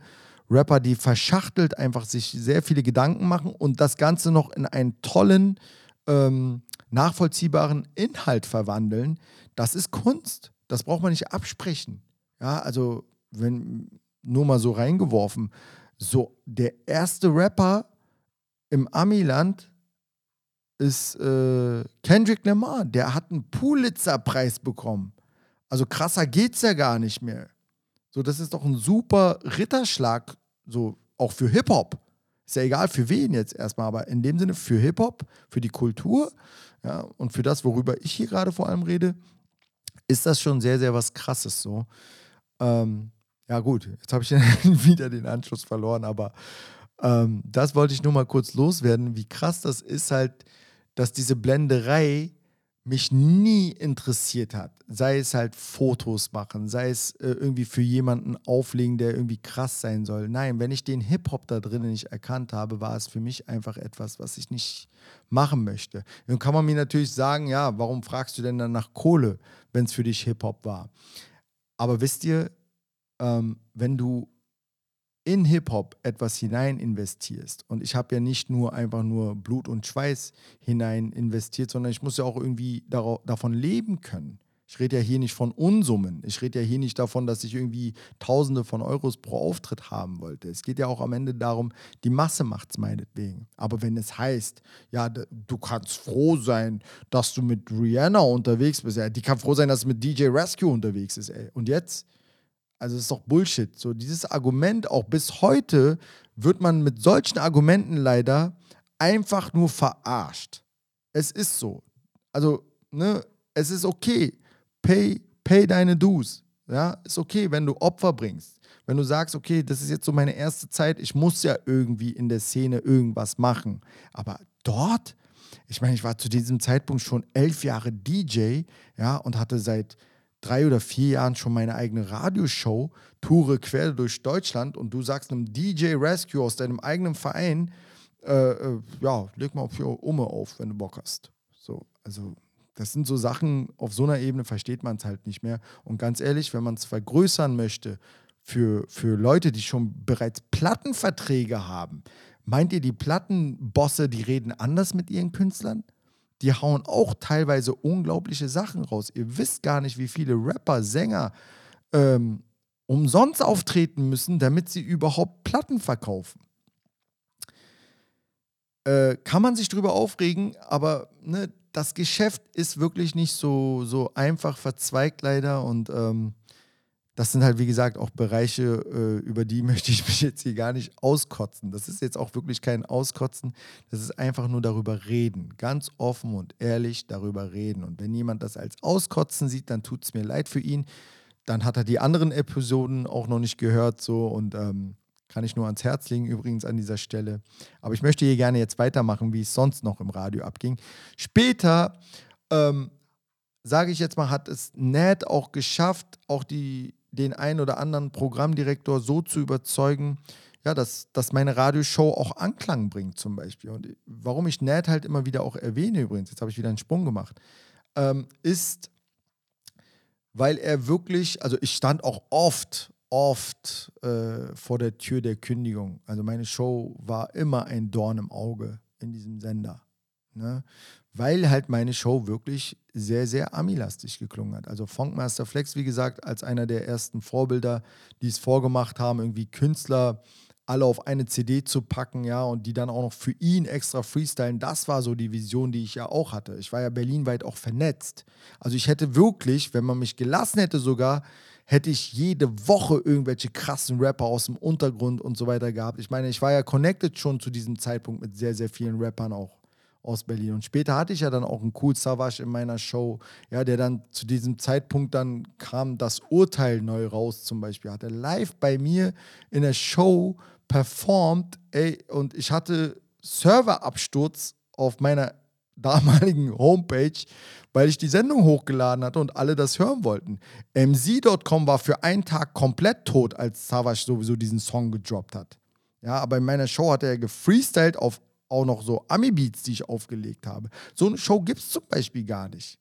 B: Rapper, die verschachtelt einfach sich sehr viele Gedanken machen und das Ganze noch in einen tollen, ähm, nachvollziehbaren Inhalt verwandeln. Das ist Kunst. Das braucht man nicht absprechen. Ja, also wenn nur mal so reingeworfen, so der erste Rapper im Amiland ist äh, Kendrick Lamar. Der hat einen Pulitzer-Preis bekommen. Also krasser geht's ja gar nicht mehr. So, das ist doch ein super Ritterschlag, so auch für Hip-Hop. Ist ja egal für wen jetzt erstmal, aber in dem Sinne für Hip-Hop, für die Kultur ja, und für das, worüber ich hier gerade vor allem rede, ist das schon sehr, sehr was Krasses so. Ähm, ja, gut, jetzt habe ich wieder den Anschluss verloren, aber ähm, das wollte ich nur mal kurz loswerden, wie krass das ist halt, dass diese Blenderei mich nie interessiert hat. Sei es halt Fotos machen, sei es äh, irgendwie für jemanden auflegen, der irgendwie krass sein soll. Nein, wenn ich den Hip-Hop da drinnen nicht erkannt habe, war es für mich einfach etwas, was ich nicht machen möchte. Dann kann man mir natürlich sagen, ja, warum fragst du denn dann nach Kohle, wenn es für dich Hip-Hop war? Aber wisst ihr, ähm, wenn du in Hip-Hop etwas hinein investierst, und ich habe ja nicht nur einfach nur Blut und Schweiß hinein investiert, sondern ich muss ja auch irgendwie davon leben können. Ich rede ja hier nicht von Unsummen. Ich rede ja hier nicht davon, dass ich irgendwie Tausende von Euros pro Auftritt haben wollte. Es geht ja auch am Ende darum, die Masse macht es meinetwegen. Aber wenn es heißt, ja, du kannst froh sein, dass du mit Rihanna unterwegs bist, ja, die kann froh sein, dass sie mit DJ Rescue unterwegs ist, ey. Und jetzt? Also das ist doch Bullshit. So dieses Argument auch bis heute wird man mit solchen Argumenten leider einfach nur verarscht. Es ist so. Also, ne, es ist okay. Pay, pay deine Dues. Ja, ist okay, wenn du Opfer bringst. Wenn du sagst, okay, das ist jetzt so meine erste Zeit, ich muss ja irgendwie in der Szene irgendwas machen. Aber dort, ich meine, ich war zu diesem Zeitpunkt schon elf Jahre DJ, ja, und hatte seit drei oder vier Jahren schon meine eigene Radioshow, toure quer durch Deutschland und du sagst einem DJ Rescue aus deinem eigenen Verein, äh, äh, ja, leg mal auf für Umme auf, wenn du Bock hast. So, also das sind so Sachen, auf so einer Ebene versteht man es halt nicht mehr. Und ganz ehrlich, wenn man es vergrößern möchte für, für Leute, die schon bereits Plattenverträge haben, meint ihr, die Plattenbosse, die reden anders mit ihren Künstlern? Die hauen auch teilweise unglaubliche Sachen raus. Ihr wisst gar nicht, wie viele Rapper, Sänger ähm, umsonst auftreten müssen, damit sie überhaupt Platten verkaufen. Äh, kann man sich drüber aufregen, aber ne, das Geschäft ist wirklich nicht so, so einfach verzweigt leider und ähm, das sind halt, wie gesagt, auch Bereiche, äh, über die möchte ich mich jetzt hier gar nicht auskotzen. Das ist jetzt auch wirklich kein Auskotzen, das ist einfach nur darüber reden. Ganz offen und ehrlich darüber reden. Und wenn jemand das als Auskotzen sieht, dann tut es mir leid für ihn. Dann hat er die anderen Episoden auch noch nicht gehört, so und ähm, kann ich nur ans Herz legen, übrigens an dieser Stelle. Aber ich möchte hier gerne jetzt weitermachen, wie es sonst noch im Radio abging. Später ähm, sage ich jetzt mal, hat es Ned auch geschafft, auch die den einen oder anderen Programmdirektor so zu überzeugen, ja, dass, dass meine Radioshow auch Anklang bringt zum Beispiel. Und warum ich Ned halt immer wieder auch erwähne übrigens, jetzt habe ich wieder einen Sprung gemacht, ähm, ist, weil er wirklich, also ich stand auch oft, oft äh, vor der Tür der Kündigung. Also meine Show war immer ein Dorn im Auge in diesem Sender. Ne? Weil halt meine Show wirklich sehr, sehr amilastig geklungen hat. Also Funkmaster Flex, wie gesagt, als einer der ersten Vorbilder, die es vorgemacht haben, irgendwie Künstler alle auf eine CD zu packen, ja, und die dann auch noch für ihn extra freestylen, das war so die Vision, die ich ja auch hatte. Ich war ja berlinweit auch vernetzt. Also ich hätte wirklich, wenn man mich gelassen hätte sogar, hätte ich jede Woche irgendwelche krassen Rapper aus dem Untergrund und so weiter gehabt. Ich meine, ich war ja connected schon zu diesem Zeitpunkt mit sehr, sehr vielen Rappern auch aus Berlin. Und später hatte ich ja dann auch einen Cool Savage in meiner Show, ja, der dann zu diesem Zeitpunkt dann kam das Urteil neu raus zum Beispiel. Hatte live bei mir in der Show performt, ey, und ich hatte Serverabsturz auf meiner damaligen Homepage, weil ich die Sendung hochgeladen hatte und alle das hören wollten. mc.com war für einen Tag komplett tot, als Savage sowieso diesen Song gedroppt hat. Ja, aber in meiner Show hat er gefreestylt auf auch noch so Ami-Beats, die ich aufgelegt habe. So eine Show gibt es zum Beispiel gar nicht.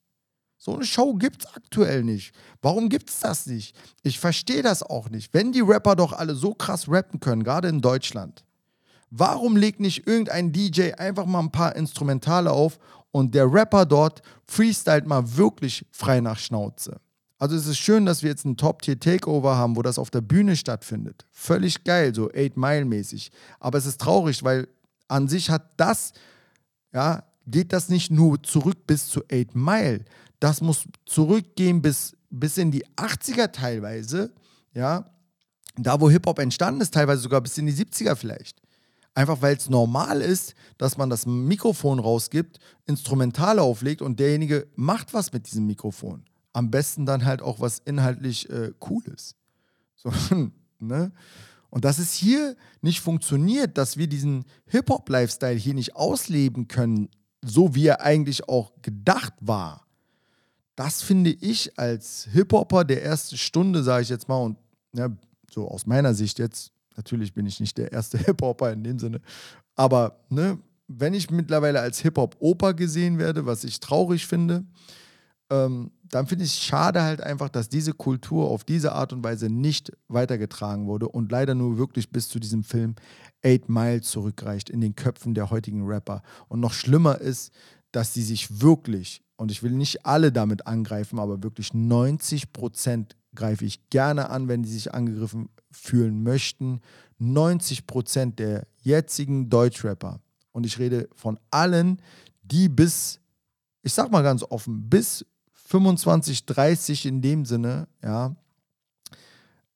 B: So eine Show gibt es aktuell nicht. Warum gibt es das nicht? Ich verstehe das auch nicht. Wenn die Rapper doch alle so krass rappen können, gerade in Deutschland, warum legt nicht irgendein DJ einfach mal ein paar Instrumentale auf und der Rapper dort freestylt mal wirklich frei nach Schnauze? Also es ist schön, dass wir jetzt ein Top-Tier-Takeover haben, wo das auf der Bühne stattfindet. Völlig geil, so 8 Mile mäßig. Aber es ist traurig, weil an sich hat das, ja, geht das nicht nur zurück bis zu 8 Mile. Das muss zurückgehen bis, bis in die 80er teilweise, ja. Da, wo Hip-Hop entstanden ist, teilweise sogar bis in die 70er vielleicht. Einfach weil es normal ist, dass man das Mikrofon rausgibt, Instrumentale auflegt und derjenige macht was mit diesem Mikrofon. Am besten dann halt auch was inhaltlich äh, Cooles. So, ne? Und dass es hier nicht funktioniert, dass wir diesen Hip-Hop-Lifestyle hier nicht ausleben können, so wie er eigentlich auch gedacht war, das finde ich als Hip-Hopper der ersten Stunde, sage ich jetzt mal, und ja, so aus meiner Sicht jetzt, natürlich bin ich nicht der erste Hip-Hopper in dem Sinne, aber ne, wenn ich mittlerweile als Hip-Hop-Oper gesehen werde, was ich traurig finde, ähm, dann finde ich es schade halt einfach, dass diese Kultur auf diese Art und Weise nicht weitergetragen wurde und leider nur wirklich bis zu diesem Film Eight Mile zurückreicht in den Köpfen der heutigen Rapper. Und noch schlimmer ist, dass sie sich wirklich, und ich will nicht alle damit angreifen, aber wirklich 90 Prozent greife ich gerne an, wenn die sich angegriffen fühlen möchten. 90 Prozent der jetzigen Deutschrapper, und ich rede von allen, die bis, ich sag mal ganz offen, bis 25, 30 in dem Sinne, ja,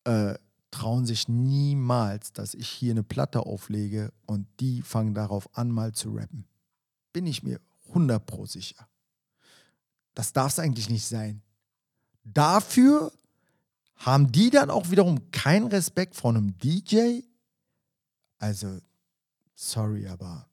B: äh, trauen sich niemals, dass ich hier eine Platte auflege und die fangen darauf an, mal zu rappen. Bin ich mir 100 pro sicher. Das darf es eigentlich nicht sein. Dafür haben die dann auch wiederum keinen Respekt vor einem DJ. Also, sorry, aber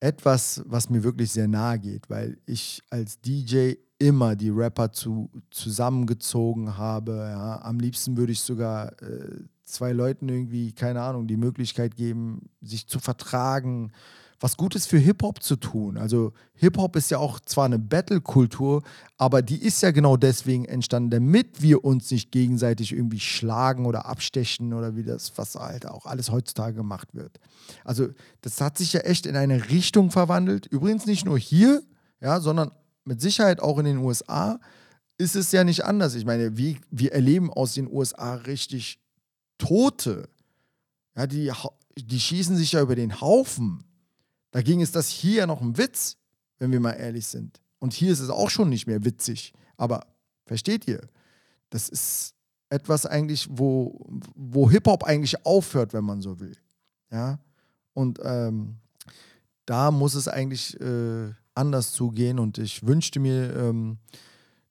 B: etwas, was mir wirklich sehr nahe geht, weil ich als DJ immer die Rapper zu, zusammengezogen habe. Ja. Am liebsten würde ich sogar äh, zwei Leuten irgendwie, keine Ahnung, die Möglichkeit geben, sich zu vertragen, was Gutes für Hip-Hop zu tun. Also Hip-Hop ist ja auch zwar eine Battle-Kultur, aber die ist ja genau deswegen entstanden, damit wir uns nicht gegenseitig irgendwie schlagen oder abstechen oder wie das, was halt auch alles heutzutage gemacht wird. Also das hat sich ja echt in eine Richtung verwandelt. Übrigens nicht nur hier, ja, sondern mit Sicherheit auch in den USA ist es ja nicht anders. Ich meine, wir, wir erleben aus den USA richtig Tote. Ja, die, die schießen sich ja über den Haufen. Dagegen ist das hier ja noch ein Witz, wenn wir mal ehrlich sind. Und hier ist es auch schon nicht mehr witzig. Aber versteht ihr? Das ist etwas eigentlich, wo, wo Hip-Hop eigentlich aufhört, wenn man so will. Ja. Und ähm, da muss es eigentlich äh, anders zugehen und ich wünschte mir, ähm,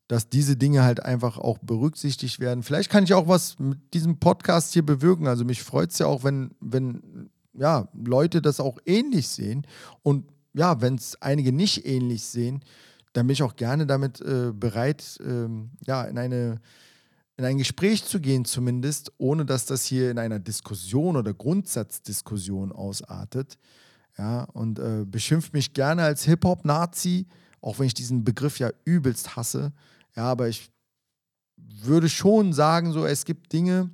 B: dass diese Dinge halt einfach auch berücksichtigt werden. Vielleicht kann ich auch was mit diesem Podcast hier bewirken. Also mich freut es ja auch, wenn, wenn ja, Leute das auch ähnlich sehen. Und ja, wenn es einige nicht ähnlich sehen, dann bin ich auch gerne damit äh, bereit, ähm, ja, in eine in ein Gespräch zu gehen zumindest, ohne dass das hier in einer Diskussion oder Grundsatzdiskussion ausartet. Ja, und äh, beschimpft mich gerne als Hip-Hop-Nazi, auch wenn ich diesen Begriff ja übelst hasse. Ja, aber ich würde schon sagen, so, es gibt Dinge,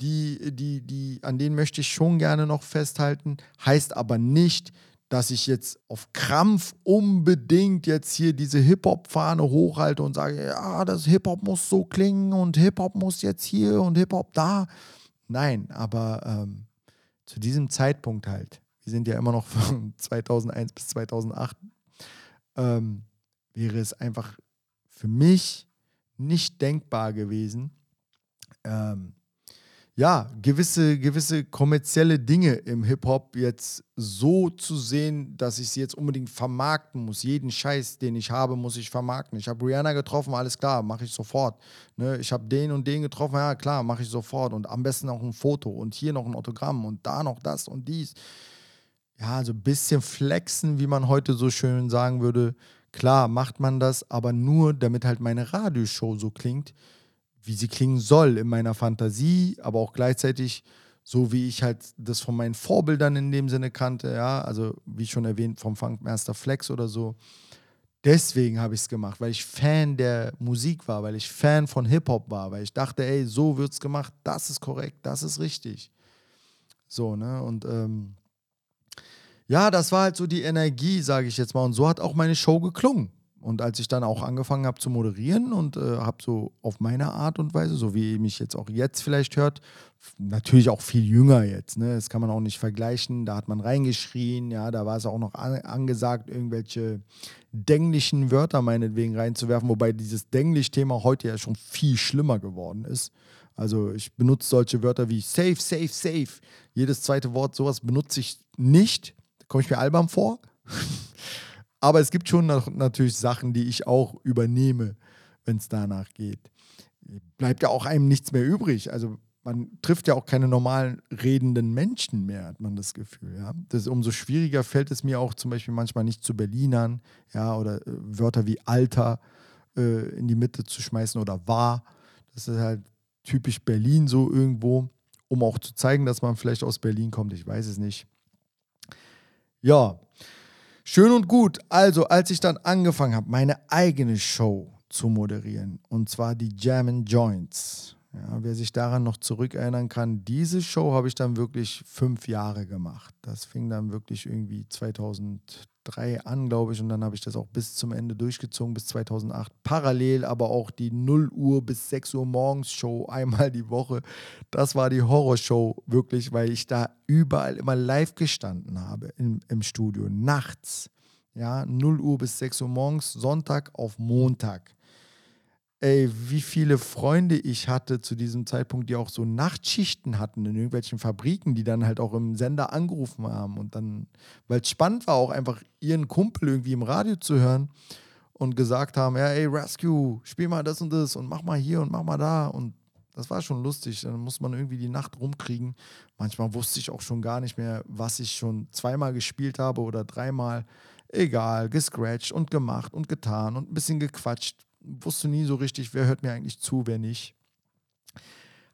B: die, die, die, an denen möchte ich schon gerne noch festhalten, heißt aber nicht, dass ich jetzt auf Krampf unbedingt jetzt hier diese Hip-Hop-Fahne hochhalte und sage, ja, das Hip-Hop muss so klingen und Hip-Hop muss jetzt hier und Hip-Hop da. Nein, aber ähm, zu diesem Zeitpunkt halt, wir sind ja immer noch von 2001 bis 2008, ähm, wäre es einfach für mich nicht denkbar gewesen, ähm, ja, gewisse, gewisse kommerzielle Dinge im Hip-Hop jetzt so zu sehen, dass ich sie jetzt unbedingt vermarkten muss. Jeden Scheiß, den ich habe, muss ich vermarkten. Ich habe Rihanna getroffen, alles klar, mache ich sofort. Ne, ich habe den und den getroffen, ja klar, mache ich sofort. Und am besten auch ein Foto und hier noch ein Autogramm und da noch das und dies. Ja, also ein bisschen flexen, wie man heute so schön sagen würde. Klar, macht man das, aber nur, damit halt meine Radioshow so klingt wie sie klingen soll in meiner Fantasie, aber auch gleichzeitig so, wie ich halt das von meinen Vorbildern in dem Sinne kannte, ja, also wie schon erwähnt vom Funkmaster Flex oder so. Deswegen habe ich es gemacht, weil ich Fan der Musik war, weil ich Fan von Hip-Hop war, weil ich dachte, ey, so wird es gemacht, das ist korrekt, das ist richtig. So, ne, und ähm, ja, das war halt so die Energie, sage ich jetzt mal, und so hat auch meine Show geklungen. Und als ich dann auch angefangen habe zu moderieren und äh, habe so auf meine Art und Weise, so wie ihr mich jetzt auch jetzt vielleicht hört, natürlich auch viel jünger jetzt, ne? das kann man auch nicht vergleichen, da hat man reingeschrien, ja, da war es auch noch an, angesagt, irgendwelche dänglichen Wörter meinetwegen reinzuwerfen, wobei dieses Denglisch-Thema heute ja schon viel schlimmer geworden ist. Also ich benutze solche Wörter wie safe, safe, safe. Jedes zweite Wort, sowas benutze ich nicht. Komme ich mir albern vor. Aber es gibt schon noch natürlich Sachen, die ich auch übernehme, wenn es danach geht. Bleibt ja auch einem nichts mehr übrig. Also man trifft ja auch keine normalen redenden Menschen mehr, hat man das Gefühl. Ja? Das, umso schwieriger fällt es mir auch zum Beispiel manchmal nicht zu Berlinern, ja, oder äh, Wörter wie Alter äh, in die Mitte zu schmeißen oder war. Das ist halt typisch Berlin so irgendwo, um auch zu zeigen, dass man vielleicht aus Berlin kommt. Ich weiß es nicht. Ja, Schön und gut. Also, als ich dann angefangen habe, meine eigene Show zu moderieren, und zwar die Jam Joints. Ja, wer sich daran noch zurückerinnern kann, diese Show habe ich dann wirklich fünf Jahre gemacht. Das fing dann wirklich irgendwie 2003 an, glaube ich, und dann habe ich das auch bis zum Ende durchgezogen, bis 2008. Parallel aber auch die 0 Uhr bis 6 Uhr morgens Show einmal die Woche. Das war die Horrorshow wirklich, weil ich da überall immer live gestanden habe im, im Studio, nachts. Ja, 0 Uhr bis 6 Uhr morgens, Sonntag auf Montag ey, wie viele Freunde ich hatte zu diesem Zeitpunkt, die auch so Nachtschichten hatten in irgendwelchen Fabriken, die dann halt auch im Sender angerufen haben und dann, weil es spannend war, auch einfach ihren Kumpel irgendwie im Radio zu hören und gesagt haben, ja, ey, Rescue, spiel mal das und das und mach mal hier und mach mal da und das war schon lustig. Dann muss man irgendwie die Nacht rumkriegen. Manchmal wusste ich auch schon gar nicht mehr, was ich schon zweimal gespielt habe oder dreimal. Egal, gescratcht und gemacht und getan und ein bisschen gequatscht wusste nie so richtig, wer hört mir eigentlich zu, wer nicht.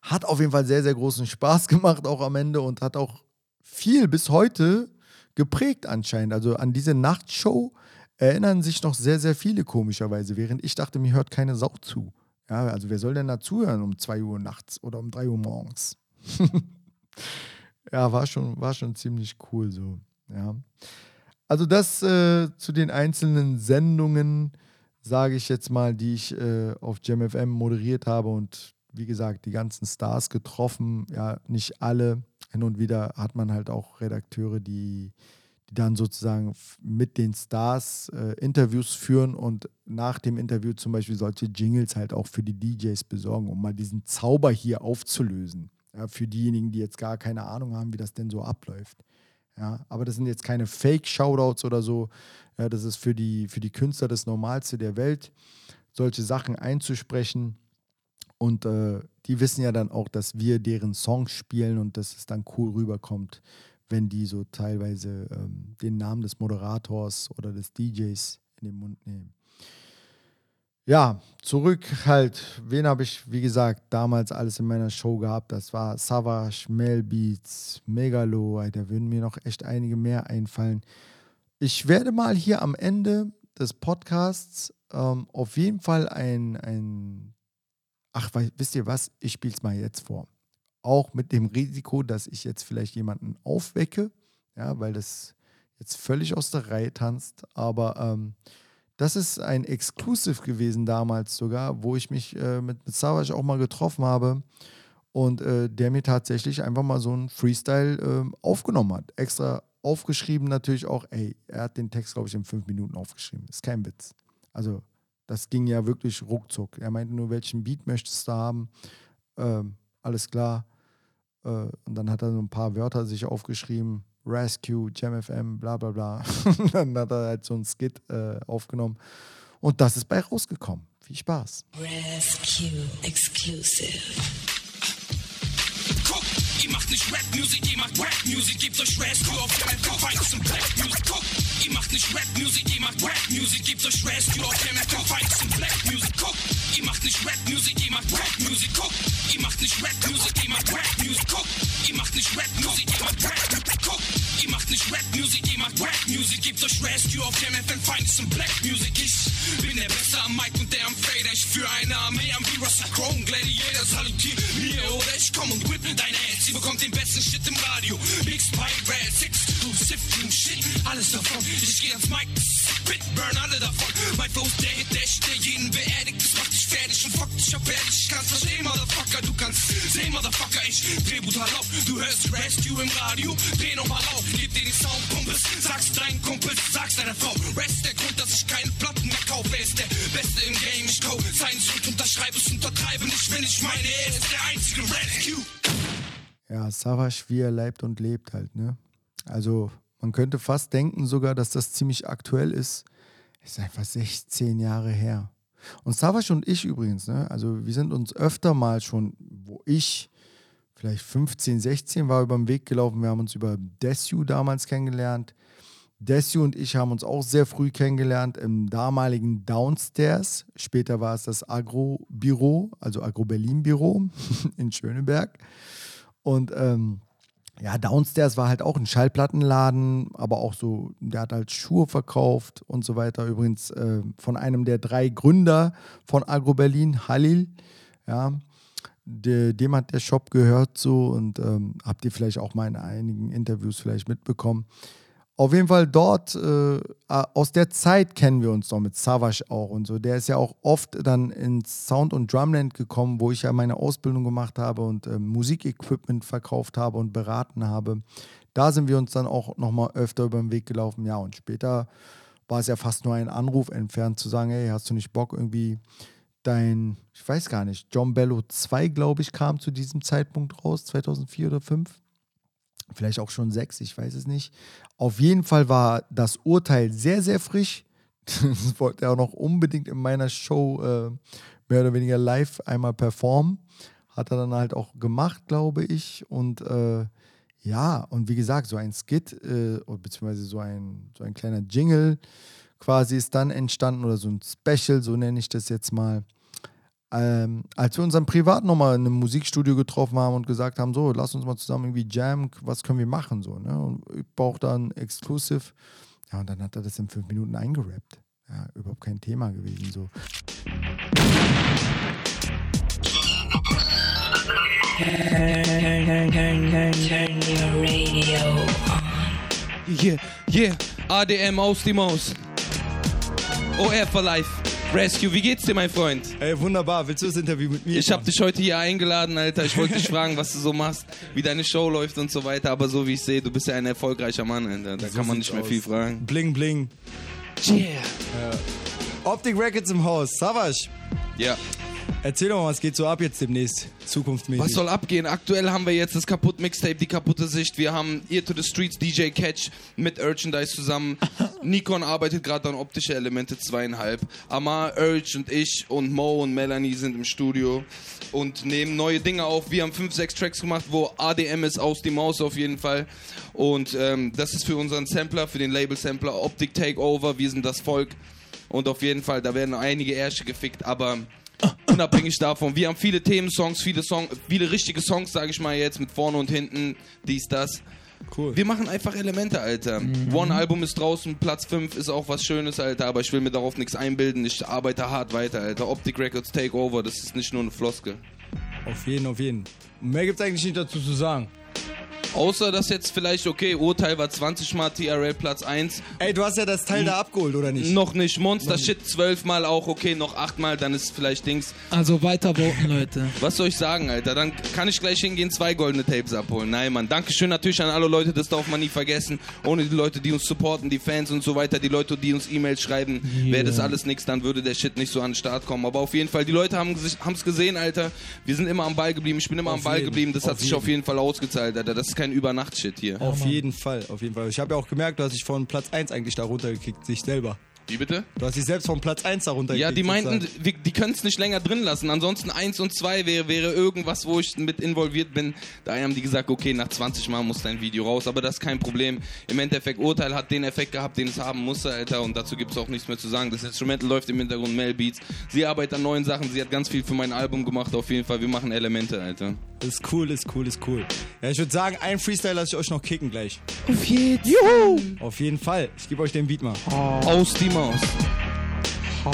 B: Hat auf jeden Fall sehr, sehr großen Spaß gemacht, auch am Ende und hat auch viel bis heute geprägt anscheinend. Also an diese Nachtshow erinnern sich noch sehr, sehr viele komischerweise, während ich dachte, mir hört keine Sau zu. Ja, also wer soll denn da zuhören um 2 Uhr nachts oder um 3 Uhr morgens? ja, war schon, war schon ziemlich cool so. Ja. Also das äh, zu den einzelnen Sendungen sage ich jetzt mal, die ich äh, auf JamFM moderiert habe und wie gesagt, die ganzen Stars getroffen. Ja, nicht alle. Hin und wieder hat man halt auch Redakteure, die, die dann sozusagen mit den Stars äh, Interviews führen und nach dem Interview zum Beispiel solche Jingles halt auch für die DJs besorgen, um mal diesen Zauber hier aufzulösen. Ja, für diejenigen, die jetzt gar keine Ahnung haben, wie das denn so abläuft. Ja, aber das sind jetzt keine Fake-Shoutouts oder so. Ja, das ist für die, für die Künstler das Normalste der Welt, solche Sachen einzusprechen. Und äh, die wissen ja dann auch, dass wir deren Songs spielen und dass es dann cool rüberkommt, wenn die so teilweise ähm, den Namen des Moderators oder des DJs in den Mund nehmen. Ja, zurück halt. Wen habe ich, wie gesagt, damals alles in meiner Show gehabt? Das war Savage, Mel Beats, Megalo. Da würden mir noch echt einige mehr einfallen. Ich werde mal hier am Ende des Podcasts ähm, auf jeden Fall ein, ein ach, wisst ihr was? Ich spiele es mal jetzt vor. Auch mit dem Risiko, dass ich jetzt vielleicht jemanden aufwecke, ja, weil das jetzt völlig aus der Reihe tanzt. Aber ähm, das ist ein Exclusive gewesen damals sogar, wo ich mich äh, mit, mit Savage auch mal getroffen habe und äh, der mir tatsächlich einfach mal so ein Freestyle äh, aufgenommen hat. Extra aufgeschrieben natürlich auch, ey, er hat den Text, glaube ich, in fünf Minuten aufgeschrieben. Ist kein Witz. Also das ging ja wirklich ruckzuck. Er meinte nur, welchen Beat möchtest du haben? Ähm, alles klar. Äh, und dann hat er so ein paar Wörter sich aufgeschrieben. Rescue, JamFM, bla bla bla. dann hat er halt so ein Skit äh, aufgenommen. Und das ist bei rausgekommen. Viel Spaß. Rescue Exclusive. Guck, ihr macht nicht Rap-Musik, ihr macht Rap-Musik, gebt euch Rescue auf JamFM, Fights und Black Music. Guck, ihr macht nicht Rap-Musik, ihr macht Rap-Musik, gebt euch Rescue auf JamFM, Fights und Black Music. Guck, ihr macht nicht Rap-Musik, ihr macht Rap-Musik. Guck, ihr macht nicht Rap-Musik, ihr macht Rap-Musik. Guck, ihr macht nicht Rap-Musik, ihr macht Rap-Musik. Guck, Ihr macht nicht Rap-Musik, ihr macht Rap-Musik. Gebt euch Rescue auf MFN, Feind zum Black Music. Ich bin der Beste am Mic und der am Fader. Ich führe eine Armee am wie Russell Crown. Gladiator salutiert mir oder ich komm und whip deine Ass. Sie bekommt den besten Shit im Radio. Mixed by Red, exclusive Team Shit. Alles davon. Ich geh ans Mic, spit, burn alle davon. Mein Flow der Hit, der Shit, der jeden beerdigt. Das macht dich fertig und fuck dich ab ehrlich. Ich kann's verstehen, Motherfucker. Du kannst sehen, Motherfucker. Ich dreh brutal auf. Du hörst Rescue im Radio. Dreh nochmal auf. Gib dir die Soundpumpes, sag's deinen Kumpels, sag's deiner Frau. Rest der Grund, dass ich keine Platten mehr kaufe. Er ist der Beste im Game, ich kaufe Science und unterschreibe es, untertreibe nicht, wenn ich meine, er ist der einzige Rescue. Ja, Savage, wie er leibt und lebt halt, ne? Also, man könnte fast denken sogar, dass das ziemlich aktuell ist. Es ist einfach 16 Jahre her. Und Savage und ich übrigens, ne? Also, wir sind uns öfter mal schon, wo ich vielleicht 15, 16 war über den Weg gelaufen. Wir haben uns über Desu damals kennengelernt. Desu und ich haben uns auch sehr früh kennengelernt im damaligen Downstairs. Später war es das Agro-Büro, also Agro-Berlin-Büro in Schöneberg. Und ähm, ja, Downstairs war halt auch ein Schallplattenladen, aber auch so, der hat halt Schuhe verkauft und so weiter. Übrigens äh, von einem der drei Gründer von Agro Berlin, Halil. Ja, de, dem hat der Shop gehört so und ähm, habt ihr vielleicht auch mal in einigen Interviews vielleicht mitbekommen. Auf jeden Fall dort, äh, aus der Zeit kennen wir uns noch mit Savage auch und so. Der ist ja auch oft dann ins Sound- und Drumland gekommen, wo ich ja meine Ausbildung gemacht habe und äh, Musikequipment verkauft habe und beraten habe. Da sind wir uns dann auch nochmal öfter über den Weg gelaufen. Ja, und später war es ja fast nur ein Anruf entfernt zu sagen, hey, hast du nicht Bock irgendwie dein, ich weiß gar nicht, John Bello 2, glaube ich, kam zu diesem Zeitpunkt raus, 2004 oder 2005. Vielleicht auch schon 6, ich weiß es nicht. Auf jeden Fall war das Urteil sehr, sehr frisch. Das wollte er auch noch unbedingt in meiner Show äh, mehr oder weniger live einmal performen. Hat er dann halt auch gemacht, glaube ich. Und äh, ja, und wie gesagt, so ein Skit, äh, beziehungsweise so ein, so ein kleiner Jingle quasi ist dann entstanden oder so ein Special, so nenne ich das jetzt mal. Ähm, als wir uns dann privat nochmal in einem Musikstudio getroffen haben und gesagt haben, so, lass uns mal zusammen irgendwie jammen, was können wir machen, so, ne? Und ich brauche dann Exclusive. Ja, und dann hat er das in fünf Minuten eingerappt. Ja, überhaupt kein Thema gewesen, so.
E: Yeah, yeah, ADM aus die Maus. OR for Life. Rescue, wie geht's dir, mein Freund?
B: Ey, wunderbar. Willst du das Interview mit mir?
E: Ich habe dich heute hier eingeladen, Alter. Ich wollte dich fragen, was du so machst, wie deine Show läuft und so weiter. Aber so wie ich sehe, du bist ja ein erfolgreicher Mann, Alter. Da so kann man nicht mehr aus. viel fragen.
B: Bling, bling.
E: Yeah.
B: Ja. Optic Records im Haus. Savage.
E: Ja.
B: Erzähl doch mal, was geht so ab jetzt demnächst, zukunftsmäßig?
E: Was soll abgehen? Aktuell haben wir jetzt das kaputt Mixtape, die kaputte Sicht. Wir haben Ear to the Streets, DJ Catch mit Urchandise zusammen. Nikon arbeitet gerade an optische Elemente zweieinhalb. Amar, Urge und ich und Mo und Melanie sind im Studio und nehmen neue Dinge auf. Wir haben fünf, sechs Tracks gemacht, wo ADM ist aus die Maus auf jeden Fall. Und ähm, das ist für unseren Sampler, für den Label-Sampler Optic Takeover. Wir sind das Volk. Und auf jeden Fall, da werden einige Ärsche gefickt, aber unabhängig davon, wir haben viele Themensongs, viele Song, viele richtige Songs, sage ich mal jetzt, mit vorne und hinten, dies, das.
F: Cool.
E: Wir machen einfach Elemente, Alter. One Album ist draußen, Platz 5 ist auch was Schönes, Alter, aber ich will mir darauf nichts einbilden. Ich arbeite hart weiter, Alter. Optic Records Take Over, das ist nicht nur eine Floskel.
F: Auf jeden, auf jeden. Mehr gibt's eigentlich nicht dazu zu sagen.
E: Außer, dass jetzt vielleicht, okay, Urteil war 20 Mal TRL Platz 1.
F: Ey, du hast ja das Teil da abgeholt, oder nicht?
E: Noch nicht. Monster Shit 12 Mal auch, okay, noch 8 Mal, dann ist vielleicht Dings.
G: Also weiter voten, Leute.
E: Was soll ich sagen, Alter? Dann kann ich gleich hingehen, zwei goldene Tapes abholen. Nein, Mann. Dankeschön natürlich an alle Leute, das darf man nie vergessen. Ohne die Leute, die uns supporten, die Fans und so weiter, die Leute, die uns E-Mails schreiben, wäre das alles nichts, dann würde der Shit nicht so an den Start kommen. Aber auf jeden Fall, die Leute haben es gesehen, Alter. Wir sind immer am Ball geblieben, ich bin immer
F: Auf
E: am Ball
F: jeden.
E: geblieben. Das
F: Auf
E: hat sich
F: jeden.
E: auf jeden Fall ausgezahlt, Alter. Das ist kein Übernacht-Shit hier.
F: Auf jeden Fall, auf jeden Fall. Ich habe ja auch gemerkt, du hast dich von Platz 1 eigentlich da runtergekickt, sich selber.
E: Wie bitte?
F: Du hast dich selbst von Platz 1 da runtergekickt.
E: Ja, die meinten, wir, die können es nicht länger drin lassen. Ansonsten 1 und 2 wäre, wäre irgendwas, wo ich mit involviert bin. Daher haben die gesagt, okay, nach 20 Mal muss dein Video raus. Aber das ist kein Problem. Im Endeffekt, Urteil hat den Effekt gehabt, den es haben musste, Alter. Und dazu gibt es auch nichts mehr zu sagen. Das Instrumental läuft im Hintergrund, Mel Beats. Sie arbeitet an neuen Sachen. Sie hat ganz viel für mein Album gemacht. Auf jeden Fall, wir machen Elemente, Alter.
F: Ist cool, ist cool, ist cool. Ja, ich würde sagen, ein Freestyle lasse ich euch noch kicken gleich.
G: Auf jeden Juhu!
F: Auf jeden Fall. Ich gebe euch den Beat mal.
E: Aus die Maus. Oh,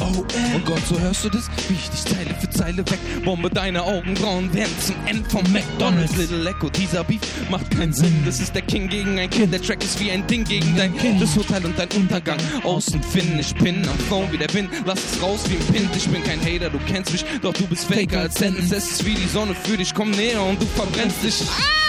E: oh Gott, so hörst du das? Wie ich dich Zeile für Zeile weg. Bombe deine Augenbrauen werden zum End vom McDonalds. Little Echo, dieser Beef macht keinen Sinn. Das ist der King gegen ein Kind. Der Track ist wie ein Ding gegen dein Kind. Das Urteil und dein Untergang. Außen finden, ich bin am Phone wie der Wind. Lass es raus wie ein Pin Ich bin kein Hater, du kennst mich. Doch du bist faker als Sentence Es ist wie die Sonne für dich. Komm näher und du verbrennst dich. Ah,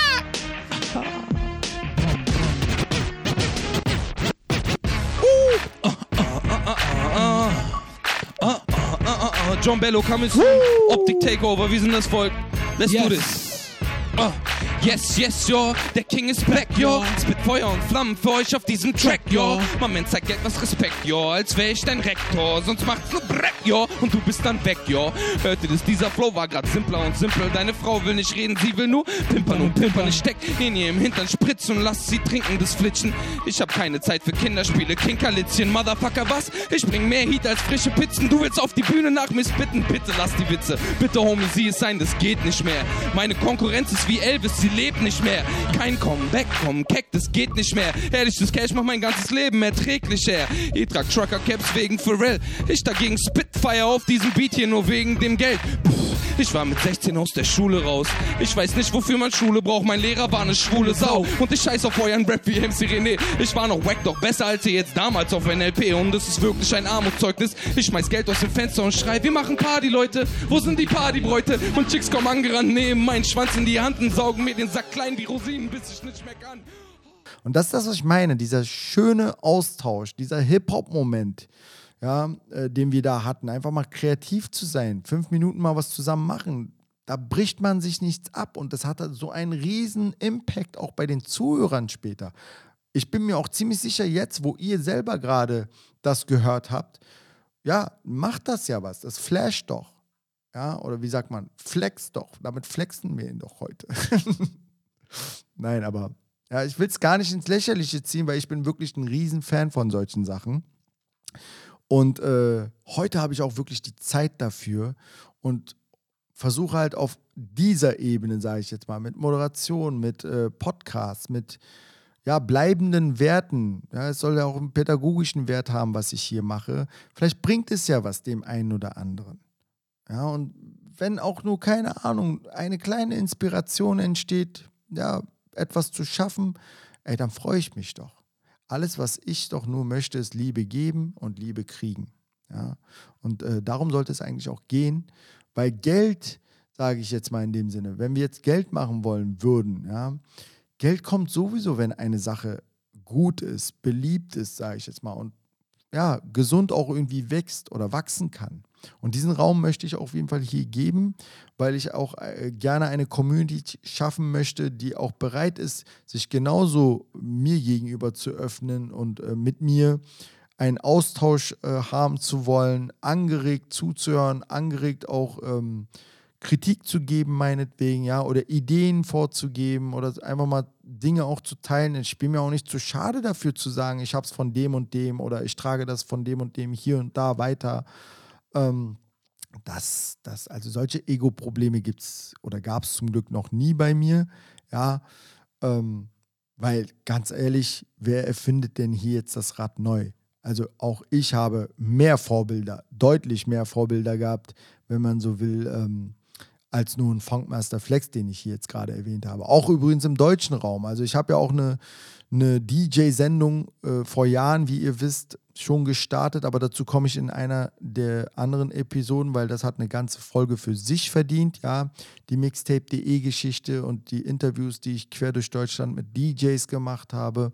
E: John Bello, coming soon. Optic Takeover, wir sind das Volk. Let's do
G: Yes.
E: this. Ah, yes, yes, yo, der King ist back, yo. Spit Feuer und Flammen für euch auf diesem Track, yo. Moment, zeig etwas Respekt, yo, als wär ich dein Rektor. Sonst macht's nur Breck, yo, und du bist dann weg, yo. Hört ihr das? Dieser Flow war grad simpler und simpel. Deine Frau will nicht reden, sie will nur pimpern und pimpern. Ich steck in ihr im Hintern Spritz und lass sie trinken, das Flitschen. Ich hab keine Zeit für Kinderspiele, Kinkerlitzchen, Motherfucker, was? Ich bring mehr Heat als frische Pizzen. Du willst auf die Bühne nach Miss Bitten, bitte lass die Witze. Bitte, Homie, sieh es sein, das geht nicht mehr. Meine Konkurrenz ist wie Elvis, sie lebt nicht mehr. Kein Comeback, komm, keck, das geht nicht mehr. Ehrlich, das Cash macht mein ganzes Leben erträglicher. Ihr tragt Trucker-Caps wegen Pharrell. Ich dagegen Spitfire auf diesem Beat hier nur wegen dem Geld. Puh, ich war mit 16 aus der Schule raus. Ich weiß nicht, wofür man Schule braucht. Mein Lehrer war eine schwule Sau. Und ich scheiß auf euren Rap wie MC René. Ich war noch wack, doch besser als ihr jetzt damals auf NLP. Und das ist wirklich ein Armutszeugnis. Ich schmeiß Geld aus dem Fenster und schrei, wir machen Party, Leute. Wo sind die Partybräute? Und Chicks kommen angerannt, nehmen meinen Schwanz in die Hand und saugen mir den Sack klein wie Rosinen, bis ich nicht mehr kann.
B: Und das ist das, was ich meine, dieser schöne Austausch, dieser Hip-Hop-Moment, ja, äh, den wir da hatten. Einfach mal kreativ zu sein, fünf Minuten mal was zusammen machen. Da bricht man sich nichts ab und das hat so einen riesen Impact auch bei den Zuhörern später. Ich bin mir auch ziemlich sicher jetzt, wo ihr selber gerade das gehört habt, ja, macht das ja was, das flasht doch. Ja, oder wie sagt man, flex doch. Damit flexen wir ihn doch heute. Nein, aber ja, ich will es gar nicht ins Lächerliche ziehen, weil ich bin wirklich ein Riesenfan von solchen Sachen. Und äh, heute habe ich auch wirklich die Zeit dafür und versuche halt auf dieser Ebene, sage ich jetzt mal, mit Moderation, mit äh, Podcasts, mit ja, bleibenden Werten. Ja, es soll ja auch einen pädagogischen Wert haben, was ich hier mache. Vielleicht bringt es ja was dem einen oder anderen. Ja, und wenn auch nur, keine Ahnung, eine kleine Inspiration entsteht, ja, etwas zu schaffen, ey, dann freue ich mich doch. Alles, was ich doch nur möchte, ist Liebe geben und Liebe kriegen. Ja? Und äh, darum sollte es eigentlich auch gehen, weil Geld, sage ich jetzt mal in dem Sinne, wenn wir jetzt Geld machen wollen würden, ja, Geld kommt sowieso, wenn eine Sache gut ist, beliebt ist, sage ich jetzt mal, und ja, gesund auch irgendwie wächst oder wachsen kann. Und diesen Raum möchte ich auf jeden Fall hier geben, weil ich auch äh, gerne eine Community schaffen möchte, die auch bereit ist, sich genauso mir gegenüber zu öffnen und äh, mit mir einen Austausch äh, haben zu wollen, angeregt zuzuhören, angeregt auch, ähm, Kritik zu geben, meinetwegen, ja, oder Ideen vorzugeben oder einfach mal Dinge auch zu teilen. Ich bin mir auch nicht zu schade dafür zu sagen, ich habe es von dem und dem oder ich trage das von dem und dem hier und da weiter. Ähm, das, das, also solche Ego-Probleme gibt es oder gab es zum Glück noch nie bei mir. Ja, ähm, weil ganz ehrlich, wer erfindet denn hier jetzt das Rad neu? Also auch ich habe mehr Vorbilder, deutlich mehr Vorbilder gehabt, wenn man so will, ähm, als nur ein Funkmaster Flex, den ich hier jetzt gerade erwähnt habe. Auch übrigens im deutschen Raum. Also ich habe ja auch eine, eine DJ-Sendung äh, vor Jahren, wie ihr wisst, schon gestartet, aber dazu komme ich in einer der anderen Episoden, weil das hat eine ganze Folge für sich verdient, ja, die Mixtape.de Geschichte und die Interviews, die ich quer durch Deutschland mit DJs gemacht habe.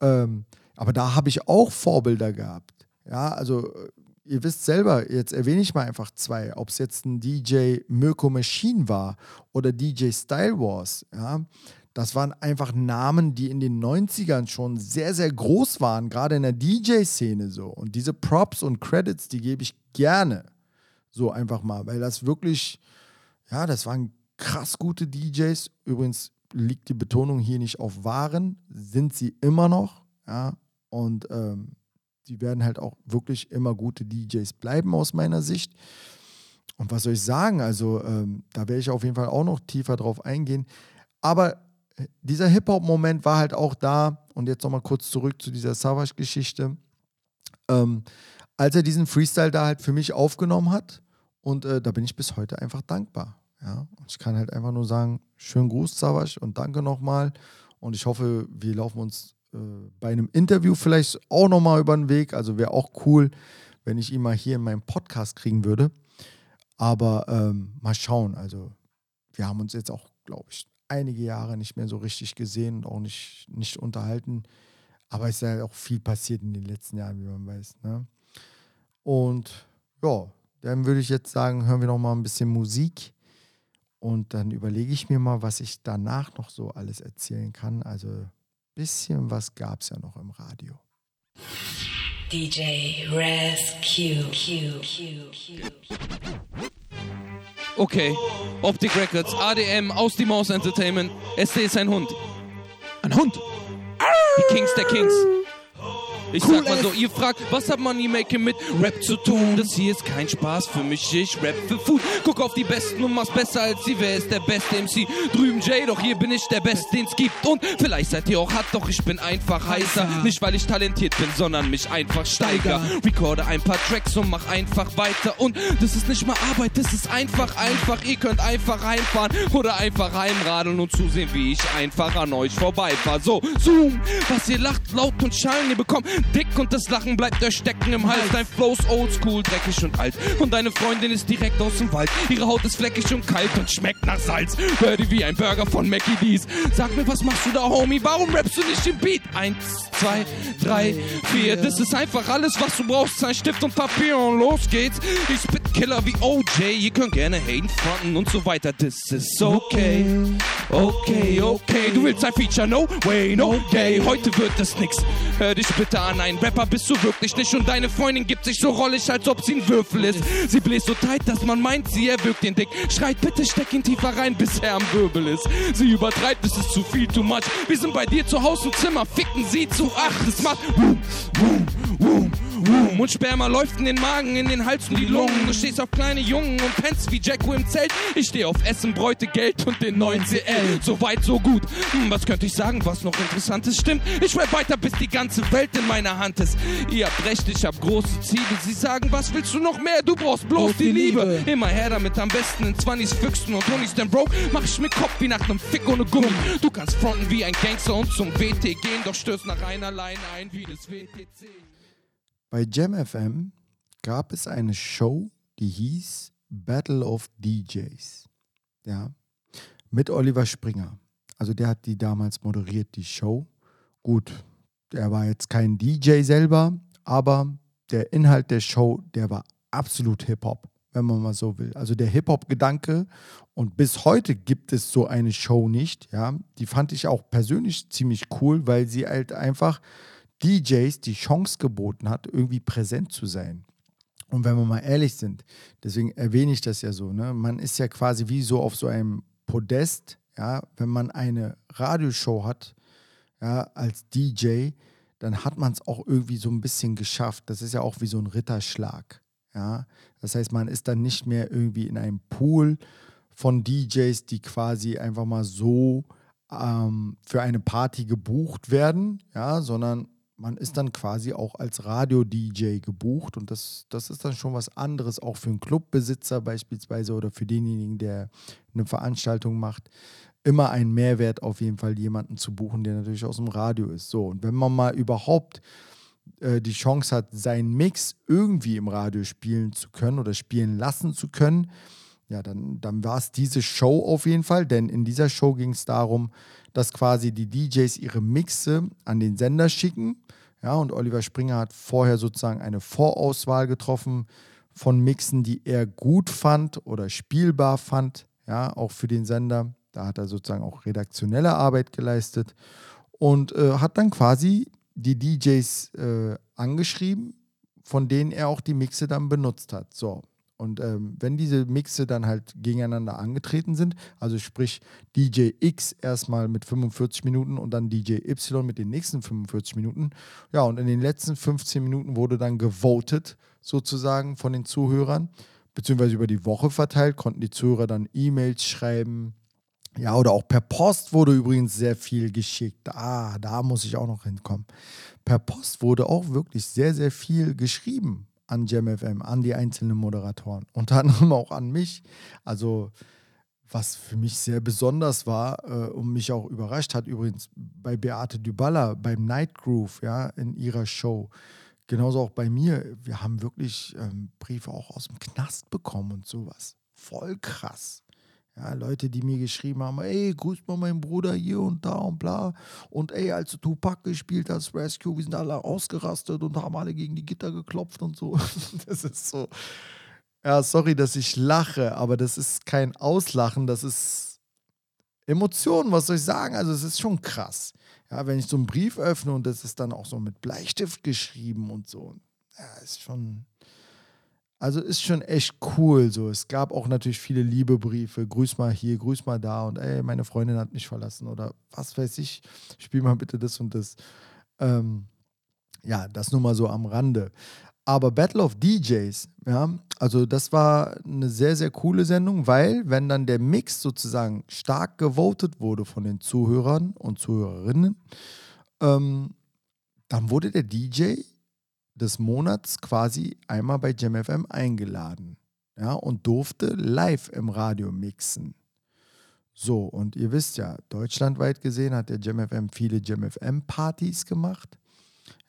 B: Ähm, aber da habe ich auch Vorbilder gehabt. Ja, also äh, ihr wisst selber, jetzt erwähne ich mal einfach zwei, ob es jetzt ein DJ Mirko Machine war oder DJ Style Wars, ja. Das waren einfach Namen, die in den 90ern schon sehr, sehr groß waren, gerade in der DJ-Szene so. Und diese Props und Credits, die gebe ich gerne so einfach mal, weil das wirklich, ja, das waren krass gute DJs. Übrigens liegt die Betonung hier nicht auf waren, sind sie immer noch, ja. Und ähm, die werden halt auch wirklich immer gute DJs bleiben aus meiner Sicht. Und was soll ich sagen? Also ähm, da werde ich auf jeden Fall auch noch tiefer drauf eingehen. Aber dieser Hip-Hop-Moment war halt auch da. Und jetzt nochmal kurz zurück zu dieser Savage-Geschichte. Ähm, als er diesen Freestyle da halt für mich aufgenommen hat. Und äh, da bin ich bis heute einfach dankbar. Ja? Und ich kann halt einfach nur sagen, schönen Gruß, Savage, und danke nochmal. Und ich hoffe, wir laufen uns äh, bei einem Interview vielleicht auch nochmal über den Weg. Also wäre auch cool, wenn ich ihn mal hier in meinem Podcast kriegen würde. Aber ähm, mal schauen. Also wir haben uns jetzt auch, glaube ich, einige Jahre nicht mehr so richtig gesehen und auch nicht, nicht unterhalten. Aber es ist ja auch viel passiert in den letzten Jahren, wie man weiß. Ne? Und ja, dann würde ich jetzt sagen, hören wir noch mal ein bisschen Musik. Und dann überlege ich mir mal, was ich danach noch so alles erzählen kann. Also bisschen was gab es ja noch im Radio.
H: DJ Rescue. Q, Q, Q.
E: Okay. Optic Records, ADM, aus die Maus Entertainment. SD ist ein Hund.
G: Ein Hund.
E: Die Kings der Kings. Ich sag mal so, ihr fragt, was hat Money Making mit Rap zu tun? Das hier ist kein Spaß für mich, ich rap für Food. Guck auf die Besten und mach's besser als sie. Wer ist der beste MC? Drüben Jay, doch hier bin ich der Beste, den's gibt. Und vielleicht seid ihr auch hart, doch ich bin einfach heißer. Nicht weil ich talentiert bin, sondern mich einfach steiger. Recorde ein paar Tracks und mach einfach weiter. Und das ist nicht mal Arbeit, das ist einfach, einfach. Ihr könnt einfach heimfahren oder einfach heimradeln und zusehen, wie ich einfach an euch vorbeifahr. So, Zoom, was ihr lacht, laut und schallen, ihr bekommt dick und das Lachen bleibt euch stecken im Hals. Dein Flow ist oldschool, dreckig und alt. Und deine Freundin ist direkt aus dem Wald. Ihre Haut ist fleckig und kalt und schmeckt nach Salz. Hör die wie ein Burger von Mackie D's. Sag mir, was machst du da, Homie? Warum rappst du nicht den Beat? Eins, zwei, drei, vier. Das ist einfach alles, was du brauchst. Ein Stift und Papier und los geht's. Ich spit Killer wie OJ. Ihr könnt gerne haten, fronten und so weiter. Das ist okay. Okay, okay. Du willst ein Feature? No way, no day. Heute wird das nix. Hör dich bitte an, ein Rapper bist du wirklich nicht. Und deine Freundin gibt sich so rollig, als ob sie ein Würfel ist. Sie bläst so tight, dass man meint, sie erwürgt den Dick. Schreit bitte, steck ihn tiefer rein, bis er am Wirbel ist. Sie übertreibt, es ist zu viel, too much. Wir sind bei dir zu Hause im Zimmer, ficken sie zu acht. Es macht boom, boom, boom. Boom. Und Sperma läuft in den Magen, in den Hals und die Lungen. Du stehst auf kleine Jungen und pennst wie Jacko im Zelt. Ich stehe auf Essen, Bräute, Geld und den neuen CL. So weit, so gut. Hm, was könnte ich sagen, was noch interessantes stimmt? Ich rap weiter, bis die ganze Welt in meiner Hand ist. Ihr habt recht, ich hab große Ziele. Sie sagen, was willst du noch mehr? Du brauchst bloß die Liebe. Immer her damit, am besten in 20s Füchsen und Honis, denn Bro, mach ich mir Kopf wie nach nem Fick ohne Gummi. Du kannst fronten wie ein Gangster und zum WT gehen, doch stößt nach einer Line ein wie das WTC.
B: Bei Jam FM gab es eine Show, die hieß Battle of DJs. Ja, mit Oliver Springer. Also der hat die damals moderiert, die Show. Gut, der war jetzt kein DJ selber, aber der Inhalt der Show, der war absolut Hip-Hop, wenn man mal so will. Also der Hip-Hop-Gedanke und bis heute gibt es so eine Show nicht, ja. Die fand ich auch persönlich ziemlich cool, weil sie halt einfach DJs die Chance geboten hat, irgendwie präsent zu sein. Und wenn wir mal ehrlich sind, deswegen erwähne ich das ja so, ne? man ist ja quasi wie so auf so einem Podest, ja, wenn man eine Radioshow hat, ja, als DJ, dann hat man es auch irgendwie so ein bisschen geschafft. Das ist ja auch wie so ein Ritterschlag. Ja, das heißt, man ist dann nicht mehr irgendwie in einem Pool von DJs, die quasi einfach mal so ähm, für eine Party gebucht werden, ja, sondern man ist dann quasi auch als Radio-DJ gebucht und das, das ist dann schon was anderes, auch für einen Clubbesitzer beispielsweise oder für denjenigen, der eine Veranstaltung macht. Immer ein Mehrwert auf jeden Fall, jemanden zu buchen, der natürlich aus dem Radio ist. So, und wenn man mal überhaupt äh, die Chance hat, seinen Mix irgendwie im Radio spielen zu können oder spielen lassen zu können, ja, dann, dann war es diese Show auf jeden Fall, denn in dieser Show ging es darum, dass quasi die DJs ihre Mixe an den Sender schicken. Ja, und Oliver Springer hat vorher sozusagen eine Vorauswahl getroffen von Mixen, die er gut fand oder spielbar fand, ja, auch für den Sender. Da hat er sozusagen auch redaktionelle Arbeit geleistet und äh, hat dann quasi die DJs äh, angeschrieben, von denen er auch die Mixe dann benutzt hat. So, und ähm, wenn diese Mixe dann halt gegeneinander angetreten sind, also sprich DJ X erstmal mit 45 Minuten und dann DJ Y mit den nächsten 45 Minuten, ja, und in den letzten 15 Minuten wurde dann gewotet sozusagen von den Zuhörern, beziehungsweise über die Woche verteilt, konnten die Zuhörer dann E-Mails schreiben. Ja, oder auch per Post wurde übrigens sehr viel geschickt. Ah, da muss ich auch noch hinkommen. Per Post wurde auch wirklich sehr, sehr viel geschrieben an JamFM, an die einzelnen Moderatoren, unter anderem auch an mich. Also was für mich sehr besonders war äh, und mich auch überrascht hat, übrigens bei Beate Dybala beim Night Groove, ja, in ihrer Show. Genauso auch bei mir. Wir haben wirklich ähm, Briefe auch aus dem Knast bekommen und sowas. Voll krass. Ja, Leute, die mir geschrieben haben, ey, grüß mal meinen Bruder hier und da und bla. Und ey, als du Tupac gespielt hast, Rescue, wir sind alle ausgerastet und haben alle gegen die Gitter geklopft und so. Das ist so. Ja, sorry, dass ich lache, aber das ist kein Auslachen, das ist Emotionen, was soll ich sagen? Also es ist schon krass. Ja, wenn ich so einen Brief öffne und das ist dann auch so mit Bleistift geschrieben und so. Ja, ist schon also ist schon echt cool so. Es gab auch natürlich viele Liebebriefe. Grüß mal hier, grüß mal da und ey, meine Freundin hat mich verlassen oder was weiß ich. Spiel mal bitte das und das. Ähm, ja, das nur mal so am Rande. Aber Battle of DJs, ja, also das war eine sehr, sehr coole Sendung, weil wenn dann der Mix sozusagen stark gewotet wurde von den Zuhörern und Zuhörerinnen, ähm, dann wurde der DJ des Monats quasi einmal bei JamFM eingeladen ja, und durfte live im Radio mixen. So, und ihr wisst ja, deutschlandweit gesehen hat der JamFM viele JamFM-Partys gemacht.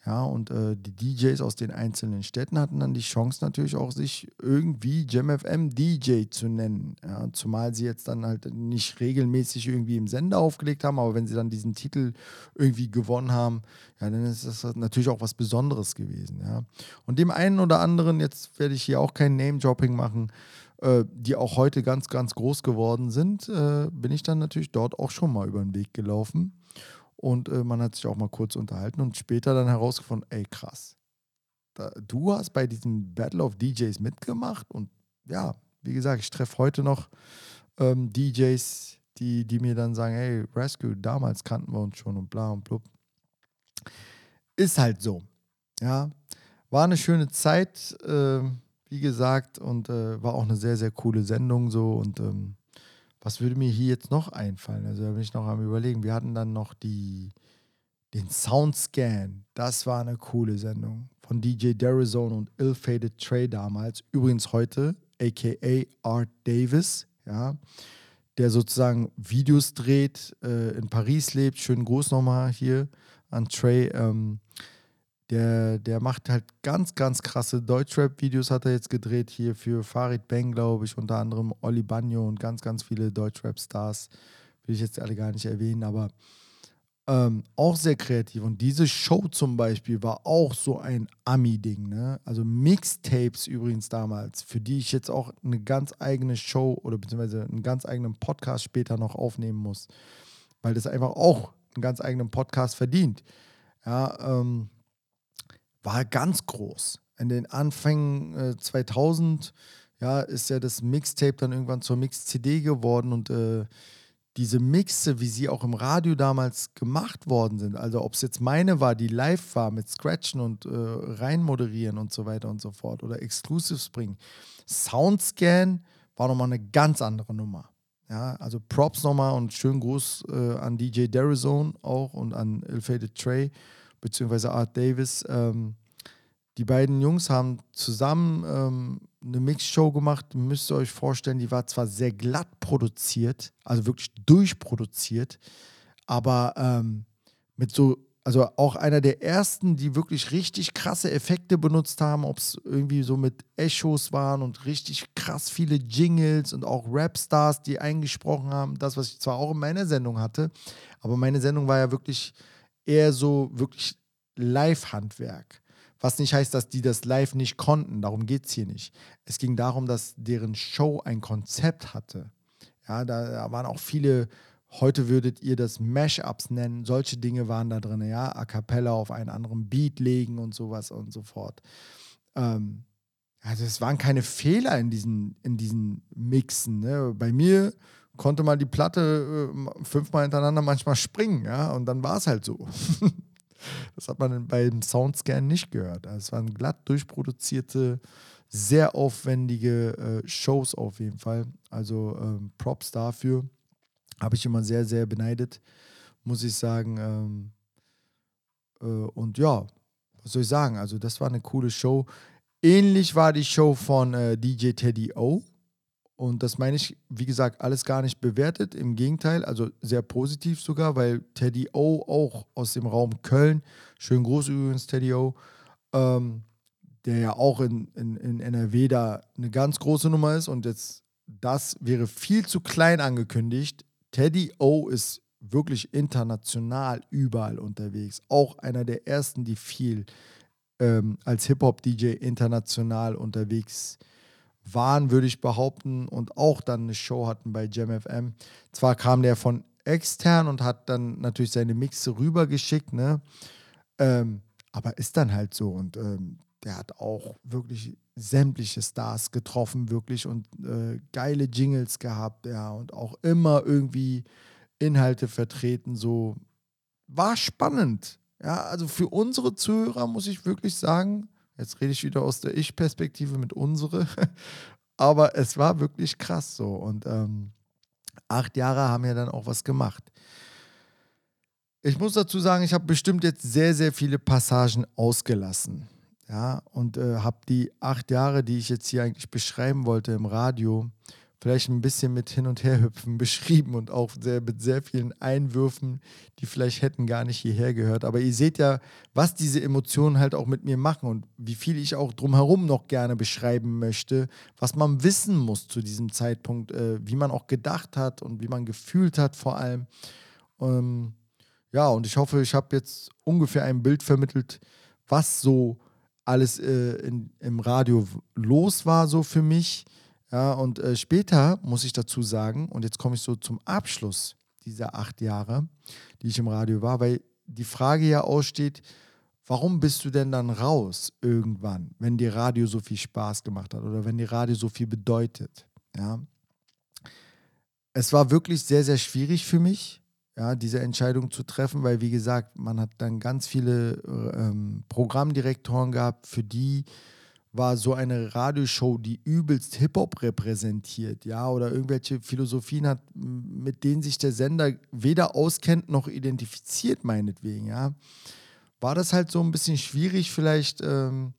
B: Ja, und äh, die DJs aus den einzelnen Städten hatten dann die Chance natürlich auch, sich irgendwie JamFM DJ zu nennen. Ja, zumal sie jetzt dann halt nicht regelmäßig irgendwie im Sender aufgelegt haben, aber wenn sie dann diesen Titel irgendwie gewonnen haben, ja, dann ist das natürlich auch was Besonderes gewesen. Ja. Und dem einen oder anderen, jetzt werde ich hier auch kein Name-Dropping machen, äh, die auch heute ganz, ganz groß geworden sind, äh, bin ich dann natürlich dort auch schon mal über den Weg gelaufen. Und äh, man hat sich auch mal kurz unterhalten und später dann herausgefunden, ey krass, da, du hast bei diesem Battle of DJs mitgemacht und ja, wie gesagt, ich treffe heute noch ähm, DJs, die, die mir dann sagen, hey, Rescue, damals kannten wir uns schon und bla und blub. Ist halt so. Ja, war eine schöne Zeit, äh, wie gesagt, und äh, war auch eine sehr, sehr coole Sendung so und ähm, was würde mir hier jetzt noch einfallen? Also da bin ich noch am überlegen. Wir hatten dann noch die, den Soundscan. Das war eine coole Sendung von DJ Derizone und Ill Faded Trey damals. Übrigens heute, aka Art Davis, ja, der sozusagen Videos dreht, äh, in Paris lebt. Schönen Gruß nochmal hier an Trey. Ähm, der, der macht halt ganz, ganz krasse Deutschrap-Videos, hat er jetzt gedreht hier für Farid Bang, glaube ich, unter anderem Oli Bagno und ganz, ganz viele Deutschrap-Stars. Will ich jetzt alle gar nicht erwähnen, aber ähm, auch sehr kreativ. Und diese Show zum Beispiel war auch so ein Ami-Ding. Ne? Also Mixtapes übrigens damals, für die ich jetzt auch eine ganz eigene Show oder beziehungsweise einen ganz eigenen Podcast später noch aufnehmen muss, weil das einfach auch einen ganz eigenen Podcast verdient. Ja, ähm, war ganz groß. in den Anfängen äh, 2000 ja, ist ja das Mixtape dann irgendwann zur Mix-CD geworden und äh, diese Mixe, wie sie auch im Radio damals gemacht worden sind, also ob es jetzt meine war, die live war mit Scratchen und äh, reinmoderieren und so weiter und so fort oder Exclusives bringen. Soundscan war nochmal eine ganz andere Nummer. Ja, also Props nochmal und schönen Gruß äh, an DJ Derizone auch und an Ill-Fated Trey beziehungsweise Art Davis. Ähm, die beiden Jungs haben zusammen ähm, eine Mixshow gemacht. Müsst ihr euch vorstellen, die war zwar sehr glatt produziert, also wirklich durchproduziert, aber ähm, mit so, also auch einer der ersten, die wirklich richtig krasse Effekte benutzt haben, ob es irgendwie so mit Echos waren und richtig krass viele Jingles und auch Rapstars, die eingesprochen haben. Das, was ich zwar auch in meiner Sendung hatte, aber meine Sendung war ja wirklich eher so wirklich Live-Handwerk. Was nicht heißt, dass die das live nicht konnten. Darum geht es hier nicht. Es ging darum, dass deren Show ein Konzept hatte. Ja, da, da waren auch viele, heute würdet ihr das Mashups nennen. Solche Dinge waren da drin, ja. A cappella auf einen anderen Beat legen und sowas und so fort. Ähm, also es waren keine Fehler in diesen, in diesen Mixen. Ne? Bei mir konnte mal die Platte äh, fünfmal hintereinander manchmal springen, ja, und dann war es halt so. Das hat man beim Soundscan nicht gehört. Also es waren glatt durchproduzierte, sehr aufwendige äh, Shows auf jeden Fall. Also ähm, Props dafür. Habe ich immer sehr, sehr beneidet, muss ich sagen. Ähm, äh, und ja, was soll ich sagen? Also, das war eine coole Show. Ähnlich war die Show von äh, DJ Teddy O. Und das meine ich, wie gesagt, alles gar nicht bewertet. Im Gegenteil, also sehr positiv sogar, weil Teddy O auch aus dem Raum Köln, schön groß übrigens Teddy O, ähm, der ja auch in, in, in NRW da eine ganz große Nummer ist. Und jetzt, das wäre viel zu klein angekündigt. Teddy O ist wirklich international überall unterwegs. Auch einer der ersten, die viel ähm, als Hip-Hop-DJ international unterwegs sind waren, würde ich behaupten, und auch dann eine Show hatten bei JamFM. Zwar kam der von extern und hat dann natürlich seine Mixe rübergeschickt, ne? Ähm, aber ist dann halt so und ähm, der hat auch wirklich sämtliche Stars getroffen, wirklich und äh, geile Jingles gehabt, ja, und auch immer irgendwie Inhalte vertreten, so war spannend. Ja, also für unsere Zuhörer muss ich wirklich sagen, Jetzt rede ich wieder aus der Ich-Perspektive mit unsere. Aber es war wirklich krass so. Und ähm, acht Jahre haben ja dann auch was gemacht. Ich muss dazu sagen, ich habe bestimmt jetzt sehr, sehr viele Passagen ausgelassen. Ja, und äh, habe die acht Jahre, die ich jetzt hier eigentlich beschreiben wollte im Radio, vielleicht ein bisschen mit Hin- und Herhüpfen beschrieben und auch sehr, mit sehr vielen Einwürfen, die vielleicht hätten gar nicht hierher gehört. Aber ihr seht ja, was diese Emotionen halt auch mit mir machen und wie viel ich auch drumherum noch gerne beschreiben möchte, was man wissen muss zu diesem Zeitpunkt, äh, wie man auch gedacht hat und wie man gefühlt hat vor allem. Ähm, ja, und ich hoffe, ich habe jetzt ungefähr ein Bild vermittelt, was so alles äh, in, im Radio los war, so für mich ja, und äh, später muss ich dazu sagen, und jetzt komme ich so zum Abschluss dieser acht Jahre, die ich im Radio war, weil die Frage ja aussteht, warum bist du denn dann raus irgendwann, wenn dir Radio so viel Spaß gemacht hat oder wenn dir Radio so viel bedeutet? Ja. Es war wirklich sehr, sehr schwierig für mich, ja, diese Entscheidung zu treffen, weil, wie gesagt, man hat dann ganz viele äh, ähm, Programmdirektoren gehabt, für die war so eine Radioshow, die übelst Hip-Hop repräsentiert, ja, oder irgendwelche Philosophien hat, mit denen sich der Sender weder auskennt noch identifiziert, meinetwegen, ja, war das halt so ein bisschen schwierig, vielleicht ähm,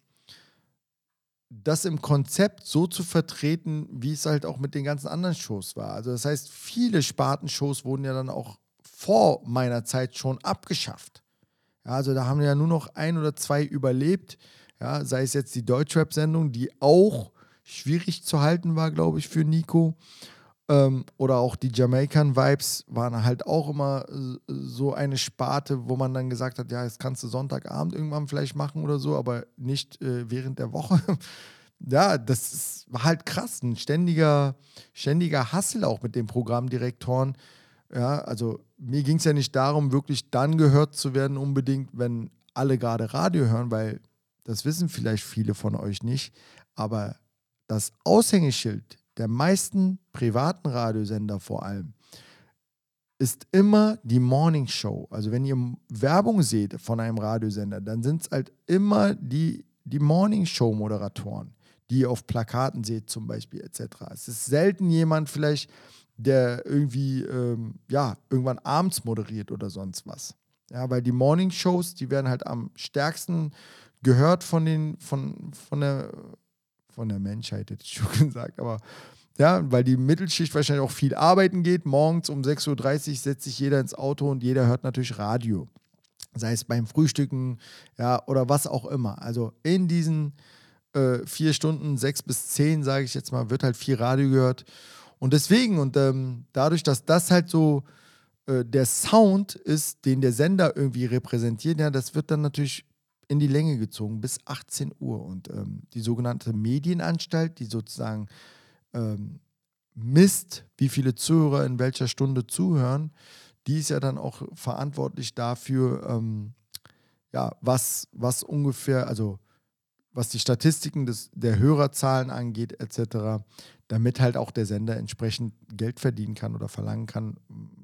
B: das im Konzept so zu vertreten, wie es halt auch mit den ganzen anderen Shows war. Also das heißt, viele Spartenshows wurden ja dann auch vor meiner Zeit schon abgeschafft. Ja, also da haben ja nur noch ein oder zwei überlebt ja, sei es jetzt die Deutschrap-Sendung, die auch schwierig zu halten war, glaube ich, für Nico. Ähm, oder auch die Jamaican-Vibes waren halt auch immer so eine Sparte, wo man dann gesagt hat, ja, jetzt kannst du Sonntagabend irgendwann vielleicht machen oder so, aber nicht äh, während der Woche. ja, das ist, war halt krass, ein ständiger, ständiger Hassel auch mit den Programmdirektoren. Ja, also mir ging es ja nicht darum, wirklich dann gehört zu werden, unbedingt, wenn alle gerade Radio hören, weil das wissen vielleicht viele von euch nicht, aber das Aushängeschild der meisten privaten Radiosender vor allem ist immer die Morning Show. Also wenn ihr Werbung seht von einem Radiosender, dann sind es halt immer die, die Morning Show Moderatoren, die ihr auf Plakaten seht zum Beispiel etc. Es ist selten jemand vielleicht, der irgendwie ähm, ja irgendwann abends moderiert oder sonst was. Ja, weil die Morning Shows, die werden halt am stärksten gehört von den von von der von der Menschheit hätte ich schon gesagt, aber ja, weil die Mittelschicht wahrscheinlich auch viel arbeiten geht. Morgens um 6.30 Uhr setzt sich jeder ins Auto und jeder hört natürlich Radio. Sei es beim Frühstücken, ja, oder was auch immer. Also in diesen äh, vier Stunden, sechs bis zehn, sage ich jetzt mal, wird halt viel Radio gehört. Und deswegen, und ähm, dadurch, dass das halt so äh, der Sound ist, den der Sender irgendwie repräsentiert, ja, das wird dann natürlich in die Länge gezogen bis 18 Uhr. Und ähm, die sogenannte Medienanstalt, die sozusagen ähm, misst, wie viele Zuhörer in welcher Stunde zuhören, die ist ja dann auch verantwortlich dafür, ähm, ja, was, was ungefähr, also was die Statistiken des, der Hörerzahlen angeht, etc., damit halt auch der Sender entsprechend Geld verdienen kann oder verlangen kann,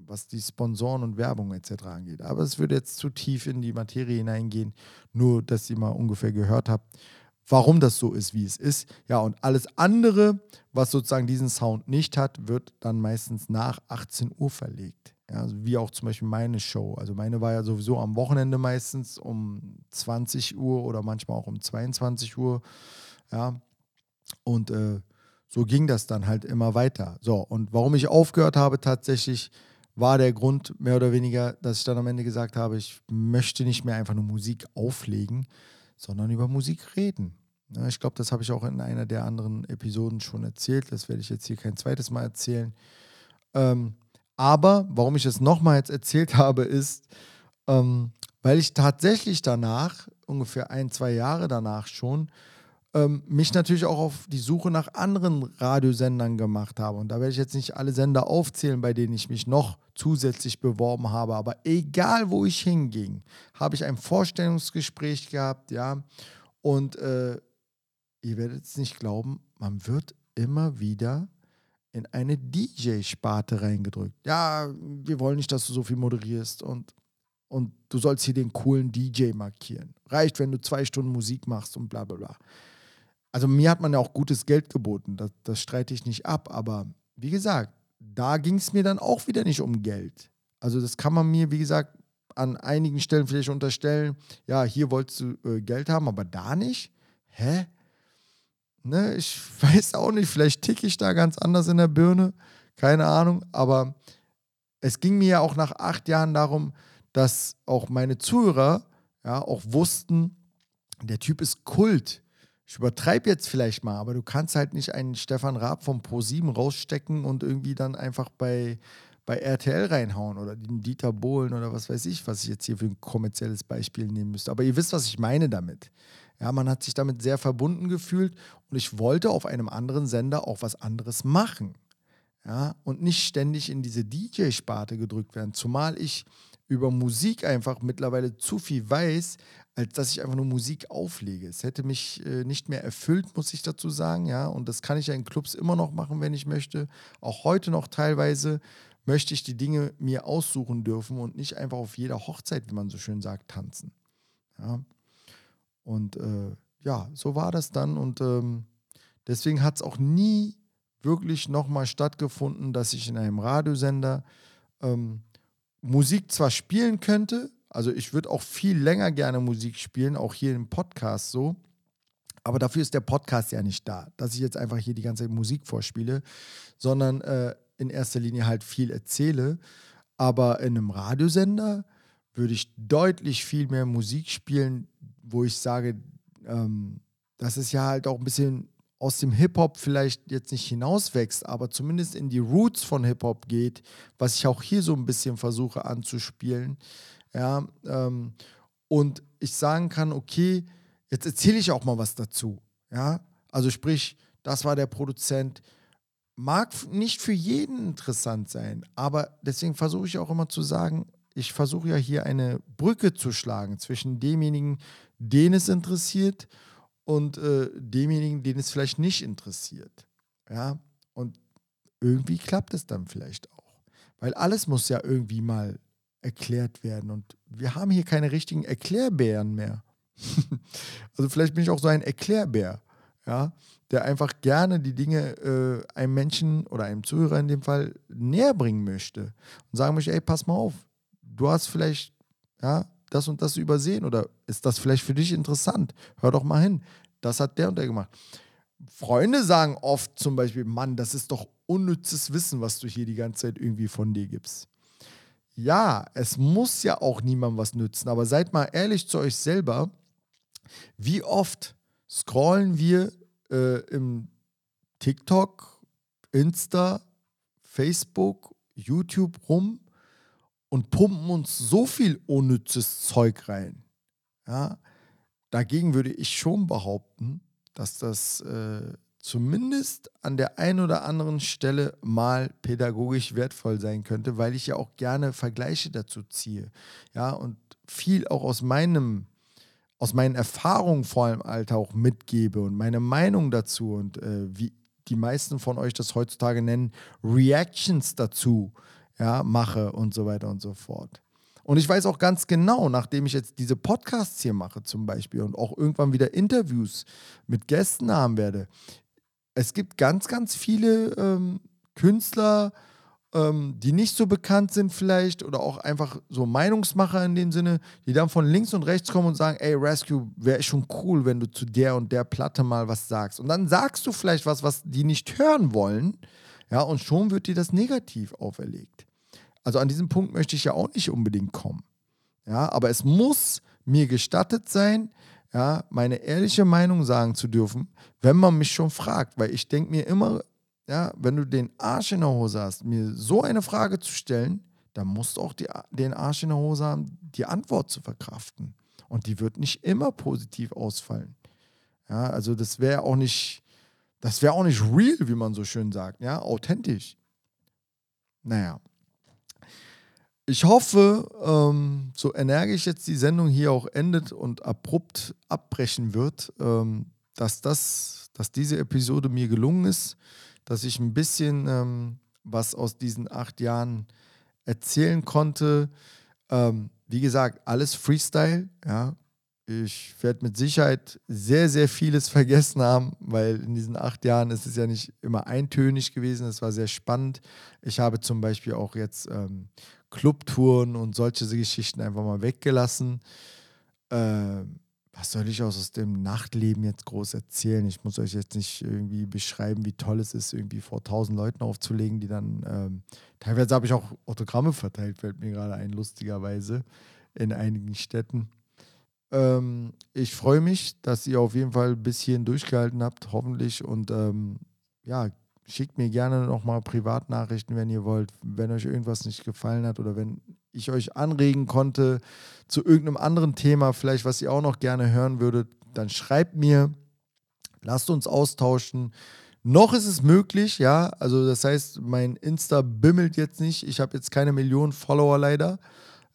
B: was die Sponsoren und Werbung etc. angeht. Aber es würde jetzt zu tief in die Materie hineingehen, nur dass ihr mal ungefähr gehört habt, warum das so ist, wie es ist. Ja, und alles andere, was sozusagen diesen Sound nicht hat, wird dann meistens nach 18 Uhr verlegt. Ja, also wie auch zum Beispiel meine Show. Also meine war ja sowieso am Wochenende meistens um 20 Uhr oder manchmal auch um 22 Uhr. Ja, und äh, so ging das dann halt immer weiter. So, und warum ich aufgehört habe tatsächlich, war der Grund mehr oder weniger, dass ich dann am Ende gesagt habe, ich möchte nicht mehr einfach nur Musik auflegen, sondern über Musik reden. Ich glaube, das habe ich auch in einer der anderen Episoden schon erzählt. Das werde ich jetzt hier kein zweites Mal erzählen. Ähm, aber warum ich es nochmal jetzt erzählt habe, ist, ähm, weil ich tatsächlich danach, ungefähr ein, zwei Jahre danach schon, ähm, mich natürlich auch auf die Suche nach anderen Radiosendern gemacht habe. Und da werde ich jetzt nicht alle Sender aufzählen, bei denen ich mich noch zusätzlich beworben habe. Aber egal, wo ich hinging, habe ich ein Vorstellungsgespräch gehabt, ja. Und äh, ihr werdet es nicht glauben, man wird immer wieder in eine DJ-Sparte reingedrückt. Ja, wir wollen nicht, dass du so viel moderierst und, und du sollst hier den coolen DJ markieren. Reicht, wenn du zwei Stunden Musik machst und bla bla bla. Also mir hat man ja auch gutes Geld geboten, das, das streite ich nicht ab, aber wie gesagt, da ging es mir dann auch wieder nicht um Geld. Also das kann man mir, wie gesagt, an einigen Stellen vielleicht unterstellen, ja, hier wolltest du äh, Geld haben, aber da nicht? Hä? Ne, ich weiß auch nicht, vielleicht ticke ich da ganz anders in der Birne, keine Ahnung, aber es ging mir ja auch nach acht Jahren darum, dass auch meine Zuhörer ja auch wussten, der Typ ist Kult ich übertreibe jetzt vielleicht mal, aber du kannst halt nicht einen Stefan Raab vom Pro7 rausstecken und irgendwie dann einfach bei, bei RTL reinhauen oder den Dieter Bohlen oder was weiß ich, was ich jetzt hier für ein kommerzielles Beispiel nehmen müsste. Aber ihr wisst, was ich meine damit. Ja, man hat sich damit sehr verbunden gefühlt und ich wollte auf einem anderen Sender auch was anderes machen. Ja, und nicht ständig in diese DJ-Sparte gedrückt werden. Zumal ich über Musik einfach mittlerweile zu viel weiß, als dass ich einfach nur Musik auflege. Es hätte mich äh, nicht mehr erfüllt, muss ich dazu sagen, ja. Und das kann ich ja in Clubs immer noch machen, wenn ich möchte. Auch heute noch teilweise möchte ich die Dinge mir aussuchen dürfen und nicht einfach auf jeder Hochzeit, wie man so schön sagt, tanzen. Ja. Und äh, ja, so war das dann. Und ähm, deswegen hat es auch nie wirklich nochmal stattgefunden, dass ich in einem Radiosender ähm, Musik zwar spielen könnte, also ich würde auch viel länger gerne Musik spielen, auch hier im Podcast so. Aber dafür ist der Podcast ja nicht da, dass ich jetzt einfach hier die ganze Zeit Musik vorspiele, sondern äh, in erster Linie halt viel erzähle. Aber in einem Radiosender würde ich deutlich viel mehr Musik spielen, wo ich sage, ähm, dass es ja halt auch ein bisschen aus dem Hip-Hop vielleicht jetzt nicht hinauswächst, aber zumindest in die Roots von Hip-Hop geht, was ich auch hier so ein bisschen versuche anzuspielen. Ja, ähm, und ich sagen kann, okay, jetzt erzähle ich auch mal was dazu. Ja, also sprich, das war der Produzent. Mag nicht für jeden interessant sein, aber deswegen versuche ich auch immer zu sagen, ich versuche ja hier eine Brücke zu schlagen zwischen demjenigen, den es interessiert und äh, demjenigen, den es vielleicht nicht interessiert. Ja, und irgendwie klappt es dann vielleicht auch. Weil alles muss ja irgendwie mal erklärt werden und wir haben hier keine richtigen Erklärbären mehr. also vielleicht bin ich auch so ein Erklärbär, ja, der einfach gerne die Dinge äh, einem Menschen oder einem Zuhörer in dem Fall näher bringen möchte und sagen möchte, ey, pass mal auf, du hast vielleicht ja, das und das übersehen oder ist das vielleicht für dich interessant? Hör doch mal hin. Das hat der und der gemacht. Freunde sagen oft zum Beispiel, Mann, das ist doch unnützes Wissen, was du hier die ganze Zeit irgendwie von dir gibst. Ja, es muss ja auch niemandem was nützen, aber seid mal ehrlich zu euch selber, wie oft scrollen wir äh, im TikTok, Insta, Facebook, YouTube rum und pumpen uns so viel unnützes Zeug rein. Ja, dagegen würde ich schon behaupten, dass das äh, zumindest an der einen oder anderen Stelle mal pädagogisch wertvoll sein könnte, weil ich ja auch gerne Vergleiche dazu ziehe. Ja, und viel auch aus meinem aus meinen Erfahrungen vor allem Alter auch mitgebe und meine Meinung dazu und äh, wie die meisten von euch das heutzutage nennen, Reactions dazu ja, mache und so weiter und so fort. Und ich weiß auch ganz genau, nachdem ich jetzt diese Podcasts hier mache zum Beispiel und auch irgendwann wieder Interviews mit Gästen haben werde, es gibt ganz, ganz viele ähm, Künstler, ähm, die nicht so bekannt sind vielleicht oder auch einfach so Meinungsmacher in dem Sinne, die dann von links und rechts kommen und sagen, ey, Rescue, wäre schon cool, wenn du zu der und der Platte mal was sagst. Und dann sagst du vielleicht was, was die nicht hören wollen, ja, und schon wird dir das negativ auferlegt. Also an diesem Punkt möchte ich ja auch nicht unbedingt kommen. Ja, aber es muss mir gestattet sein, ja, meine ehrliche Meinung sagen zu dürfen, wenn man mich schon fragt, weil ich denke mir immer, ja, wenn du den Arsch in der Hose hast, mir so eine Frage zu stellen, dann musst du auch die, den Arsch in der Hose haben, die Antwort zu verkraften. Und die wird nicht immer positiv ausfallen. Ja, also das wäre auch nicht, das wäre auch nicht real, wie man so schön sagt, ja, authentisch. Naja. Ich hoffe, ähm, so energisch jetzt die Sendung hier auch endet und abrupt abbrechen wird, ähm, dass das, dass diese Episode mir gelungen ist, dass ich ein bisschen ähm, was aus diesen acht Jahren erzählen konnte. Ähm, wie gesagt, alles Freestyle, ja. Ich werde mit Sicherheit sehr, sehr vieles vergessen haben, weil in diesen acht Jahren ist es ja nicht immer eintönig gewesen. Es war sehr spannend. Ich habe zum Beispiel auch jetzt ähm, Clubtouren und solche Geschichten einfach mal weggelassen. Ähm, was soll ich aus dem Nachtleben jetzt groß erzählen? Ich muss euch jetzt nicht irgendwie beschreiben, wie toll es ist, irgendwie vor tausend Leuten aufzulegen, die dann, ähm, teilweise habe ich auch Autogramme verteilt, fällt mir gerade ein, lustigerweise, in einigen Städten. Ähm, ich freue mich, dass ihr auf jeden Fall bis hierhin durchgehalten habt, hoffentlich. Und ähm, ja, schickt mir gerne nochmal Privatnachrichten, wenn ihr wollt, wenn euch irgendwas nicht gefallen hat oder wenn ich euch anregen konnte zu irgendeinem anderen Thema, vielleicht was ihr auch noch gerne hören würdet, dann schreibt mir, lasst uns austauschen. Noch ist es möglich, ja, also das heißt, mein Insta bimmelt jetzt nicht, ich habe jetzt keine Millionen Follower leider.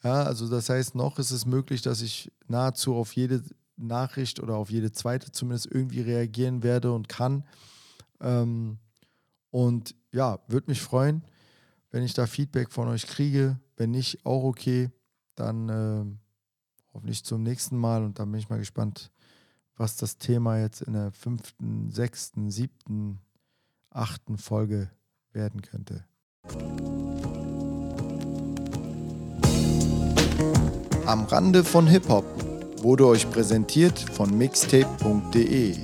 B: Ja, also das heißt, noch ist es möglich, dass ich nahezu auf jede Nachricht oder auf jede zweite zumindest irgendwie reagieren werde und kann. Ähm, und ja, würde mich freuen, wenn ich da Feedback von euch kriege. Wenn nicht, auch okay. Dann äh, hoffentlich zum nächsten Mal. Und dann bin ich mal gespannt, was das Thema jetzt in der fünften, sechsten, siebten, achten Folge werden könnte. Am Rande von Hip-Hop wurde euch präsentiert von mixtape.de.